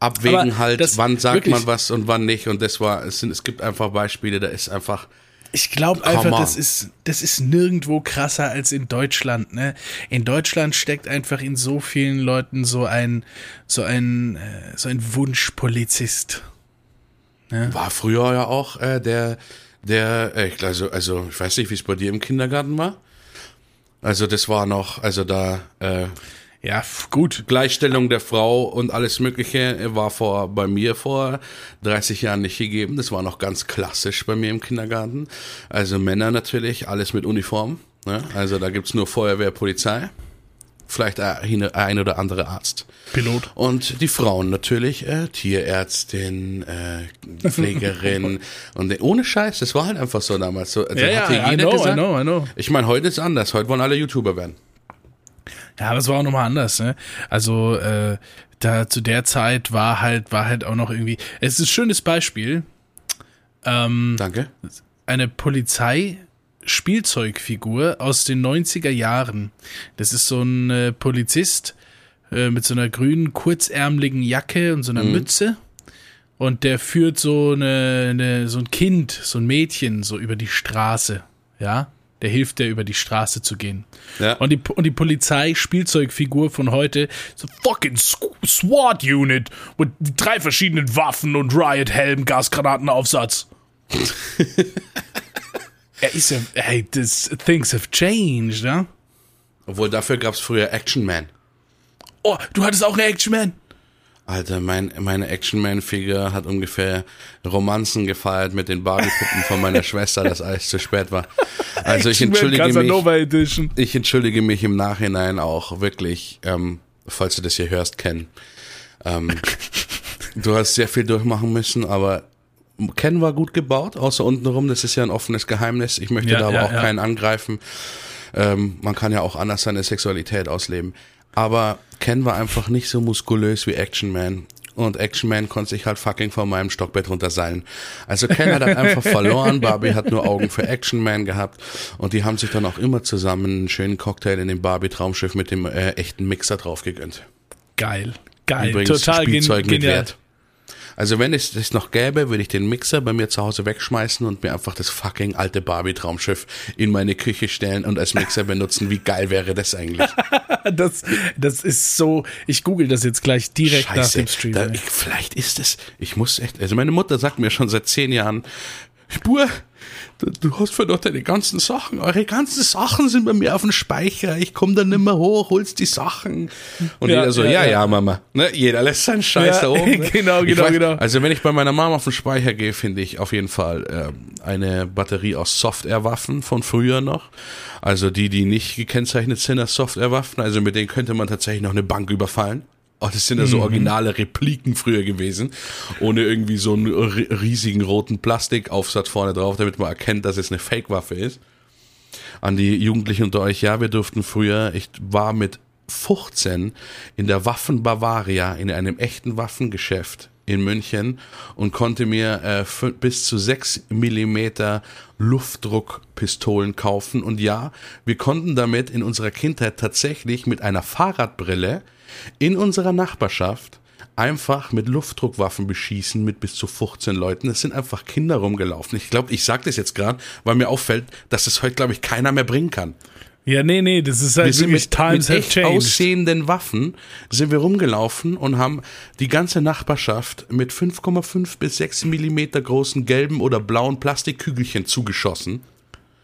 abwägen halt, das- wann sagt wirklich- man was und wann nicht. Und das war, es, sind, es gibt einfach Beispiele, da ist einfach, Ich glaube einfach, das ist, das ist nirgendwo krasser als in Deutschland. Ne? In Deutschland steckt einfach in so vielen Leuten so ein, so ein, äh, so ein Wunschpolizist. war früher ja auch äh, der, der, äh, ich- also, also ich weiß nicht, wie es bei dir im Kindergarten war. Also das war noch, also da äh, Ja, gut. Gleichstellung der Frau und alles Mögliche war vor bei mir vor 30 Jahren nicht gegeben. Das war noch ganz klassisch bei mir im Kindergarten. Also Männer natürlich, alles mit Uniform. Ne? Also da gibt's nur Feuerwehr, Polizei, vielleicht ein, oder andere Arzt. Pilot. Und die Frauen natürlich, äh, Tierärztin, äh, [LAUGHS] Pflegerin und ohne Scheiß, das war halt einfach so damals. So, also Ja, ja, hatte I jeder know, gesagt, I know, I know. Ich meine, heute ist anders. Heute wollen alle YouTuber werden. Ja, aber es war auch nochmal anders, ne? Also, äh, da zu der Zeit war halt, war halt auch noch irgendwie. Es ist ein schönes Beispiel. Ähm, Danke. eine Polizei-Spielzeugfigur aus den 90er Jahren. Das ist so ein äh, Polizist äh, mit so einer grünen, kurzärmeligen Jacke und so einer Mütze. Und der führt so eine, eine, so ein Kind, so ein Mädchen, so über die Straße. Ja? Der hilft der über die Straße zu gehen. Ja. Und die, und die Polizei-Spielzeugfigur von heute, so fucking Squ- SWAT-Unit mit drei verschiedenen Waffen und Riot-Helm, Gasgranatenaufsatz. [LAUGHS] er ist ja, hey, this, things have changed, ne? Obwohl dafür gab's früher Action Man. Oh, du hattest auch eine Action Man. Alter, mein, meine Action-Man-Figur hat ungefähr Romanzen gefeiert mit den Barbie-Puppen von meiner [LAUGHS] Schwester, dass alles zu spät war. Also ich Action entschuldige mich, ich entschuldige mich im Nachhinein auch wirklich, ähm, falls du das hier hörst, Ken. Ähm, [LAUGHS] du hast sehr viel durchmachen müssen, aber Ken war gut gebaut, außer untenrum, das ist ja ein offenes Geheimnis. Ich möchte Ja, da aber ja, auch ja. keinen angreifen. Ähm, man kann ja auch anders seine Sexualität ausleben. Aber Ken war einfach nicht so muskulös wie Action Man. Und Action Man konnte sich halt fucking von meinem Stockbett runterseilen. Also Ken hat halt einfach [LAUGHS] verloren. Barbie hat nur Augen für Action Man gehabt. Und die haben sich dann auch immer zusammen einen schönen Cocktail in dem Barbie-Traumschiff mit dem äh, echten Mixer drauf gegönnt. Geil. Geil. Übrigens Total gen Spielzeug mit genial. Wert. Also wenn es das noch gäbe, würde ich den Mixer bei mir zu Hause wegschmeißen und mir einfach das fucking alte Barbie-Traumschiff in meine Küche stellen und als Mixer benutzen. Wie geil wäre das eigentlich? [LAUGHS] Das, das ist so, ich google das jetzt gleich direkt nach Scheiße. dem Stream. Da, ich, vielleicht ist es, ich muss echt, also meine Mutter sagt mir schon seit zehn Jahren, Spur, du, hast für doch deine ganzen Sachen, eure ganzen Sachen sind bei mir auf dem Speicher, ich komme dann nimmer hoch, holst die Sachen. Und Ja, jeder so, ja, ja, ja. Mama. Ne? Jeder lässt seinen Scheiß Ja, da oben. [LAUGHS] Ne? genau, genau, weiß, genau. Also wenn ich bei meiner Mama auf den Speicher gehe, finde ich auf jeden Fall ähm, eine Batterie aus Software-Waffen von früher noch. Also die, die nicht gekennzeichnet sind als Software-Waffen. Also mit denen könnte man tatsächlich noch eine Bank überfallen. Oh, das sind ja so originale Repliken früher gewesen, ohne irgendwie so einen ri- riesigen roten Plastikaufsatz vorne drauf, damit man erkennt, dass es eine Fake-Waffe ist. An die Jugendlichen unter euch, ja, wir durften früher, ich war mit 15 in der Waffen Bavaria in einem echten Waffengeschäft in München und konnte mir äh, bis zu 6 Millimeter Luftdruckpistolen kaufen. Und ja, wir konnten damit in unserer Kindheit tatsächlich mit einer Fahrradbrille in unserer Nachbarschaft einfach mit Luftdruckwaffen beschießen mit bis zu 15 Leuten. Es sind einfach Kinder rumgelaufen. Ich glaube, ich sage das jetzt gerade, weil mir auffällt, dass es heute, glaube ich, keiner mehr bringen kann. Ja, nee, nee, das ist halt Wir sind mit, Times mit echt changed. aussehenden Waffen sind wir rumgelaufen und haben die ganze Nachbarschaft mit 5,5 bis 6 Millimeter großen gelben oder blauen Plastikkügelchen zugeschossen.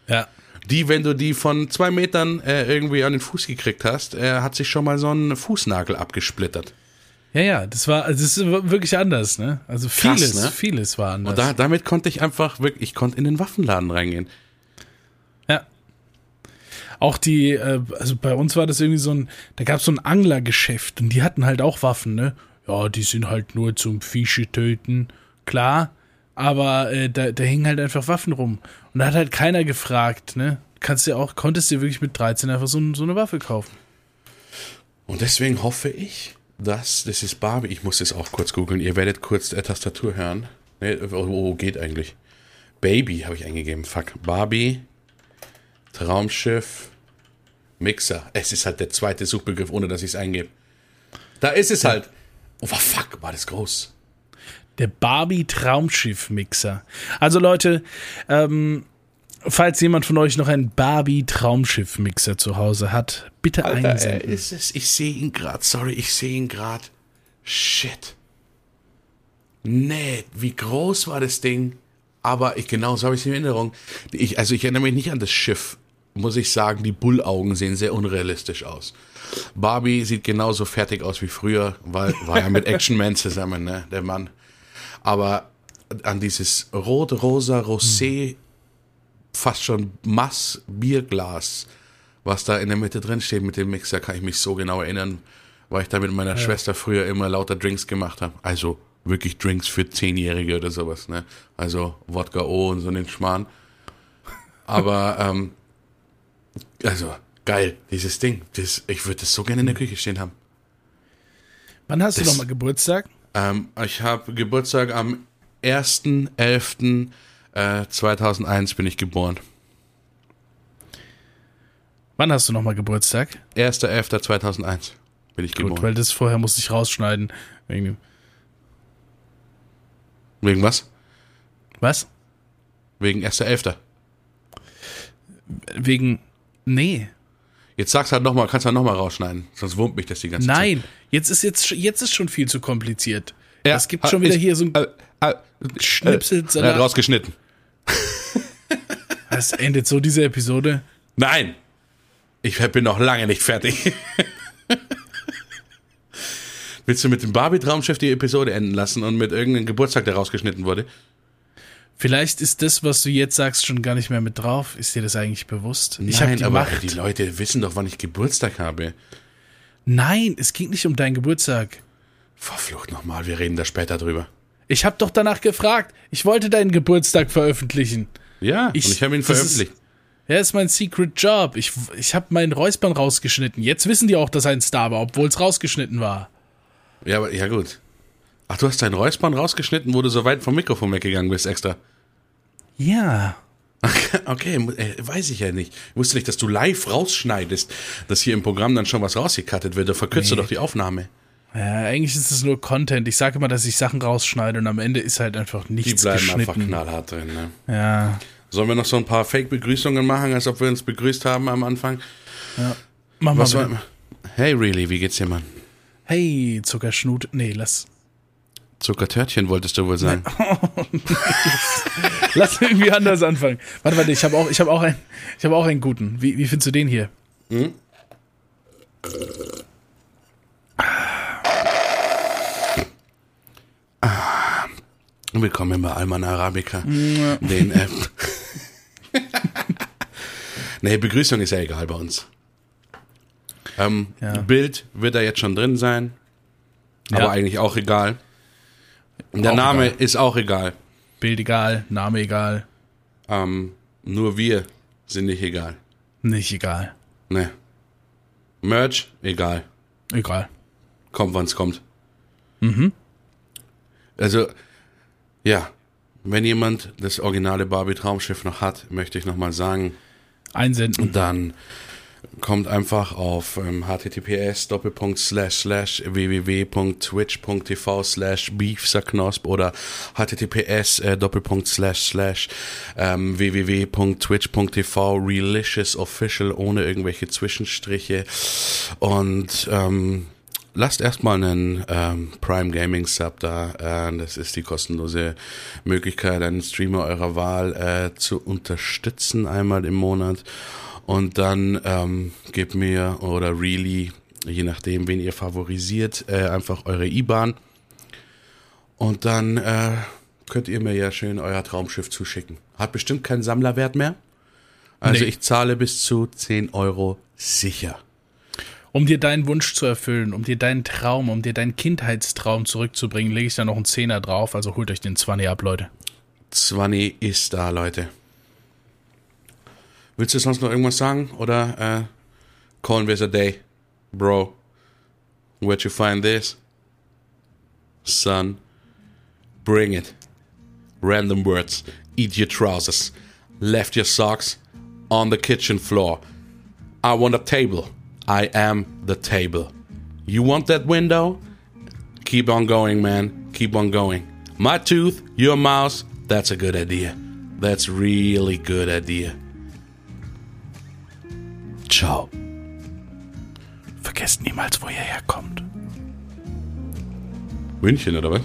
Ja. Die, wenn du die von zwei Metern äh, irgendwie an den Fuß gekriegt hast, äh, hat sich schon mal so ein Fußnagel abgesplittert. Ja, ja, das war, also das ist wirklich anders, ne? Also Krass, vieles, ne? vieles war anders. Und da, damit konnte ich einfach wirklich, ich konnte in den Waffenladen reingehen. Ja. Auch die, äh, also bei uns war das irgendwie so ein, da gab es so ein Anglergeschäft und die hatten halt auch Waffen, ne? Ja, die sind halt nur zum Fische töten, klar, aber äh, da, da hingen halt einfach Waffen rum. Und da hat halt keiner gefragt, ne? Kannst du auch, konntest dir wirklich mit 13 einfach so, so eine Waffe kaufen. Und deswegen hoffe ich, dass, das ist Barbie, ich muss das auch kurz googeln, ihr werdet kurz der Tastatur hören. Oh, oh, geht eigentlich. Baby habe ich eingegeben, fuck. Barbie, Traumschiff, Mixer. Es ist halt der zweite Suchbegriff, ohne dass ich es eingebe. Da ist es halt. Oh, fuck, war das groß. Der Barbie Traumschiff Mixer. Also Leute, ähm, falls jemand von euch noch einen Barbie Traumschiff Mixer zu Hause hat, bitte Alter, er einsenden. ist es. Ich sehe ihn gerade. Sorry, ich sehe ihn gerade. Shit. Nee, wie groß war das Ding? Aber ich genau so habe ich es in Erinnerung. Ich, also ich erinnere mich nicht an das Schiff. Muss ich sagen, die Bullaugen sehen sehr unrealistisch aus. Barbie sieht genauso fertig aus wie früher, weil war ja mit [LAUGHS] Action Man zusammen, ne, der Mann. Aber an dieses rot-rosa Rosé, fast schon Mass Bierglas, was da in der Mitte drin steht mit dem Mixer, kann ich mich so genau erinnern, weil ich da mit meiner Schwester früher immer lauter Drinks gemacht habe. Also wirklich Drinks für Zehnjährige oder sowas, ne? Also Wodka O und so einen Schmarrn. Aber, [LAUGHS] ähm, also, geil, dieses Ding. Das, ich würde das so gerne in der Küche stehen haben. Wann hast du das- nochmal Geburtstag? Ähm, ich habe Geburtstag am 1.11. Äh, 2001 bin ich geboren. Wann hast du nochmal Geburtstag? 1.11.2001 bin ich Gut, geboren. weil das vorher musste ich rausschneiden. Wegen dem- Wegen was? Was? Wegen 1.11. Wegen. Nee. Jetzt sag's halt nochmal, kannst halt nochmal rausschneiden, sonst wurmt mich das die ganze Zeit. Nein. Jetzt ist jetzt, jetzt ist schon viel zu kompliziert. Ja, es gibt schon wieder ist- hier so ein Äh, äh, Schnipsel. äh, hat rausgeschnitten. Es endet so diese Episode. Nein! Ich bin noch lange nicht fertig. Willst du mit dem Barbie-Traumschiff die Episode enden lassen und mit irgendeinem Geburtstag, der rausgeschnitten wurde? Vielleicht ist das, was du jetzt sagst, schon gar nicht mehr mit drauf. Ist dir das eigentlich bewusst? ich habe Nein, die aber Macht. die Leute wissen doch, wann ich Geburtstag habe. Nein, es ging nicht um deinen Geburtstag. Verflucht nochmal, wir reden da später drüber. Ich habe doch danach gefragt. Ich wollte deinen Geburtstag veröffentlichen. Ja, Ich- und ich habe ihn das ist- veröffentlicht. Ja, ist mein Secret Job. Ich, ich habe meinen Räuspern rausgeschnitten. Jetzt wissen die auch, dass er ein Star war, obwohl es rausgeschnitten war. Ja, aber ja gut. Ach, du hast deinen Räuspern rausgeschnitten, wo du so weit vom Mikrofon weggegangen bist extra. Ja. Okay, äh, weiß ich ja nicht. Ich wusste nicht, dass du live rausschneidest, dass hier im Programm dann schon was rausgekattet wird. Da verkürzt du Nee. doch die Aufnahme. Ja, eigentlich ist es nur Content. Ich sage immer, dass ich Sachen rausschneide und am Ende ist halt einfach Die nichts bleiben geschnitten. einfach knallhart drin. Ne? Ja. Sollen wir noch so ein paar Fake-Begrüßungen machen, als ob wir uns begrüßt haben am Anfang? Mach mal Was bitte. war, hey, really, wie geht's dir, Mann? Hey, Zuckerschnut. Nee, lass. Zuckertörtchen wolltest du wohl sagen. [LAUGHS] Lass irgendwie anders anfangen. Warte, warte, ich habe auch, ich habe auch einen, ich habe auch einen guten. Wie, wie findest du den hier? Willkommen bei Alman Arabica. Den, äh, [LAUGHS] nee, Begrüßung ist ja egal bei uns. Ähm, Ja. Bild wird da jetzt schon drin sein, aber Ja. eigentlich auch egal. Der Auch Name egal. ist auch egal. Bild egal, Name egal, Ähm, nur wir sind nicht egal. nicht egal. Ne. Merch, egal. Egal. Kommt, wann's kommt. Mhm. Also, ja, wenn jemand das originale Barbie Traumschiff noch hat, möchte ich nochmal sagen, Einsenden. dann kommt einfach auf ähm, https www.twitch.tv slash beefserknosp oder https äh, ähm, www.twitch.tv relicious ohne irgendwelche Zwischenstriche und ähm, lasst erstmal einen ähm, Prime Gaming Sub da. Äh, das ist die kostenlose Möglichkeit, einen Streamer eurer Wahl äh, zu unterstützen einmal im Monat. Und dann ähm, gebt mir oder really, je nachdem, wen ihr favorisiert, äh, einfach eure IBAN. Und dann äh, könnt ihr mir ja schön euer Traumschiff zuschicken. Hat bestimmt keinen Sammlerwert mehr. Also nee. ich zahle bis zu 10 Euro sicher. Um dir deinen Wunsch zu erfüllen, um dir deinen Traum, um dir deinen Kindheitstraum zurückzubringen, lege ich da noch einen Zehner drauf. Also holt euch den Zwanni ab, Leute. Zwanni ist da, Leute. Willst du sonst noch irgendwas sagen? Oder äh, er callen wir es a day? Bro, where'd you find this? Son, bring it. Random words. Eat your trousers. Left your socks on the kitchen floor. I want a table. I am the table. You want that window? Keep on going, man. Keep on going. My tooth, your mouse. That's a good idea. That's really good idea. Ciao. Vergesst niemals, wo ihr herkommt. München, oder was?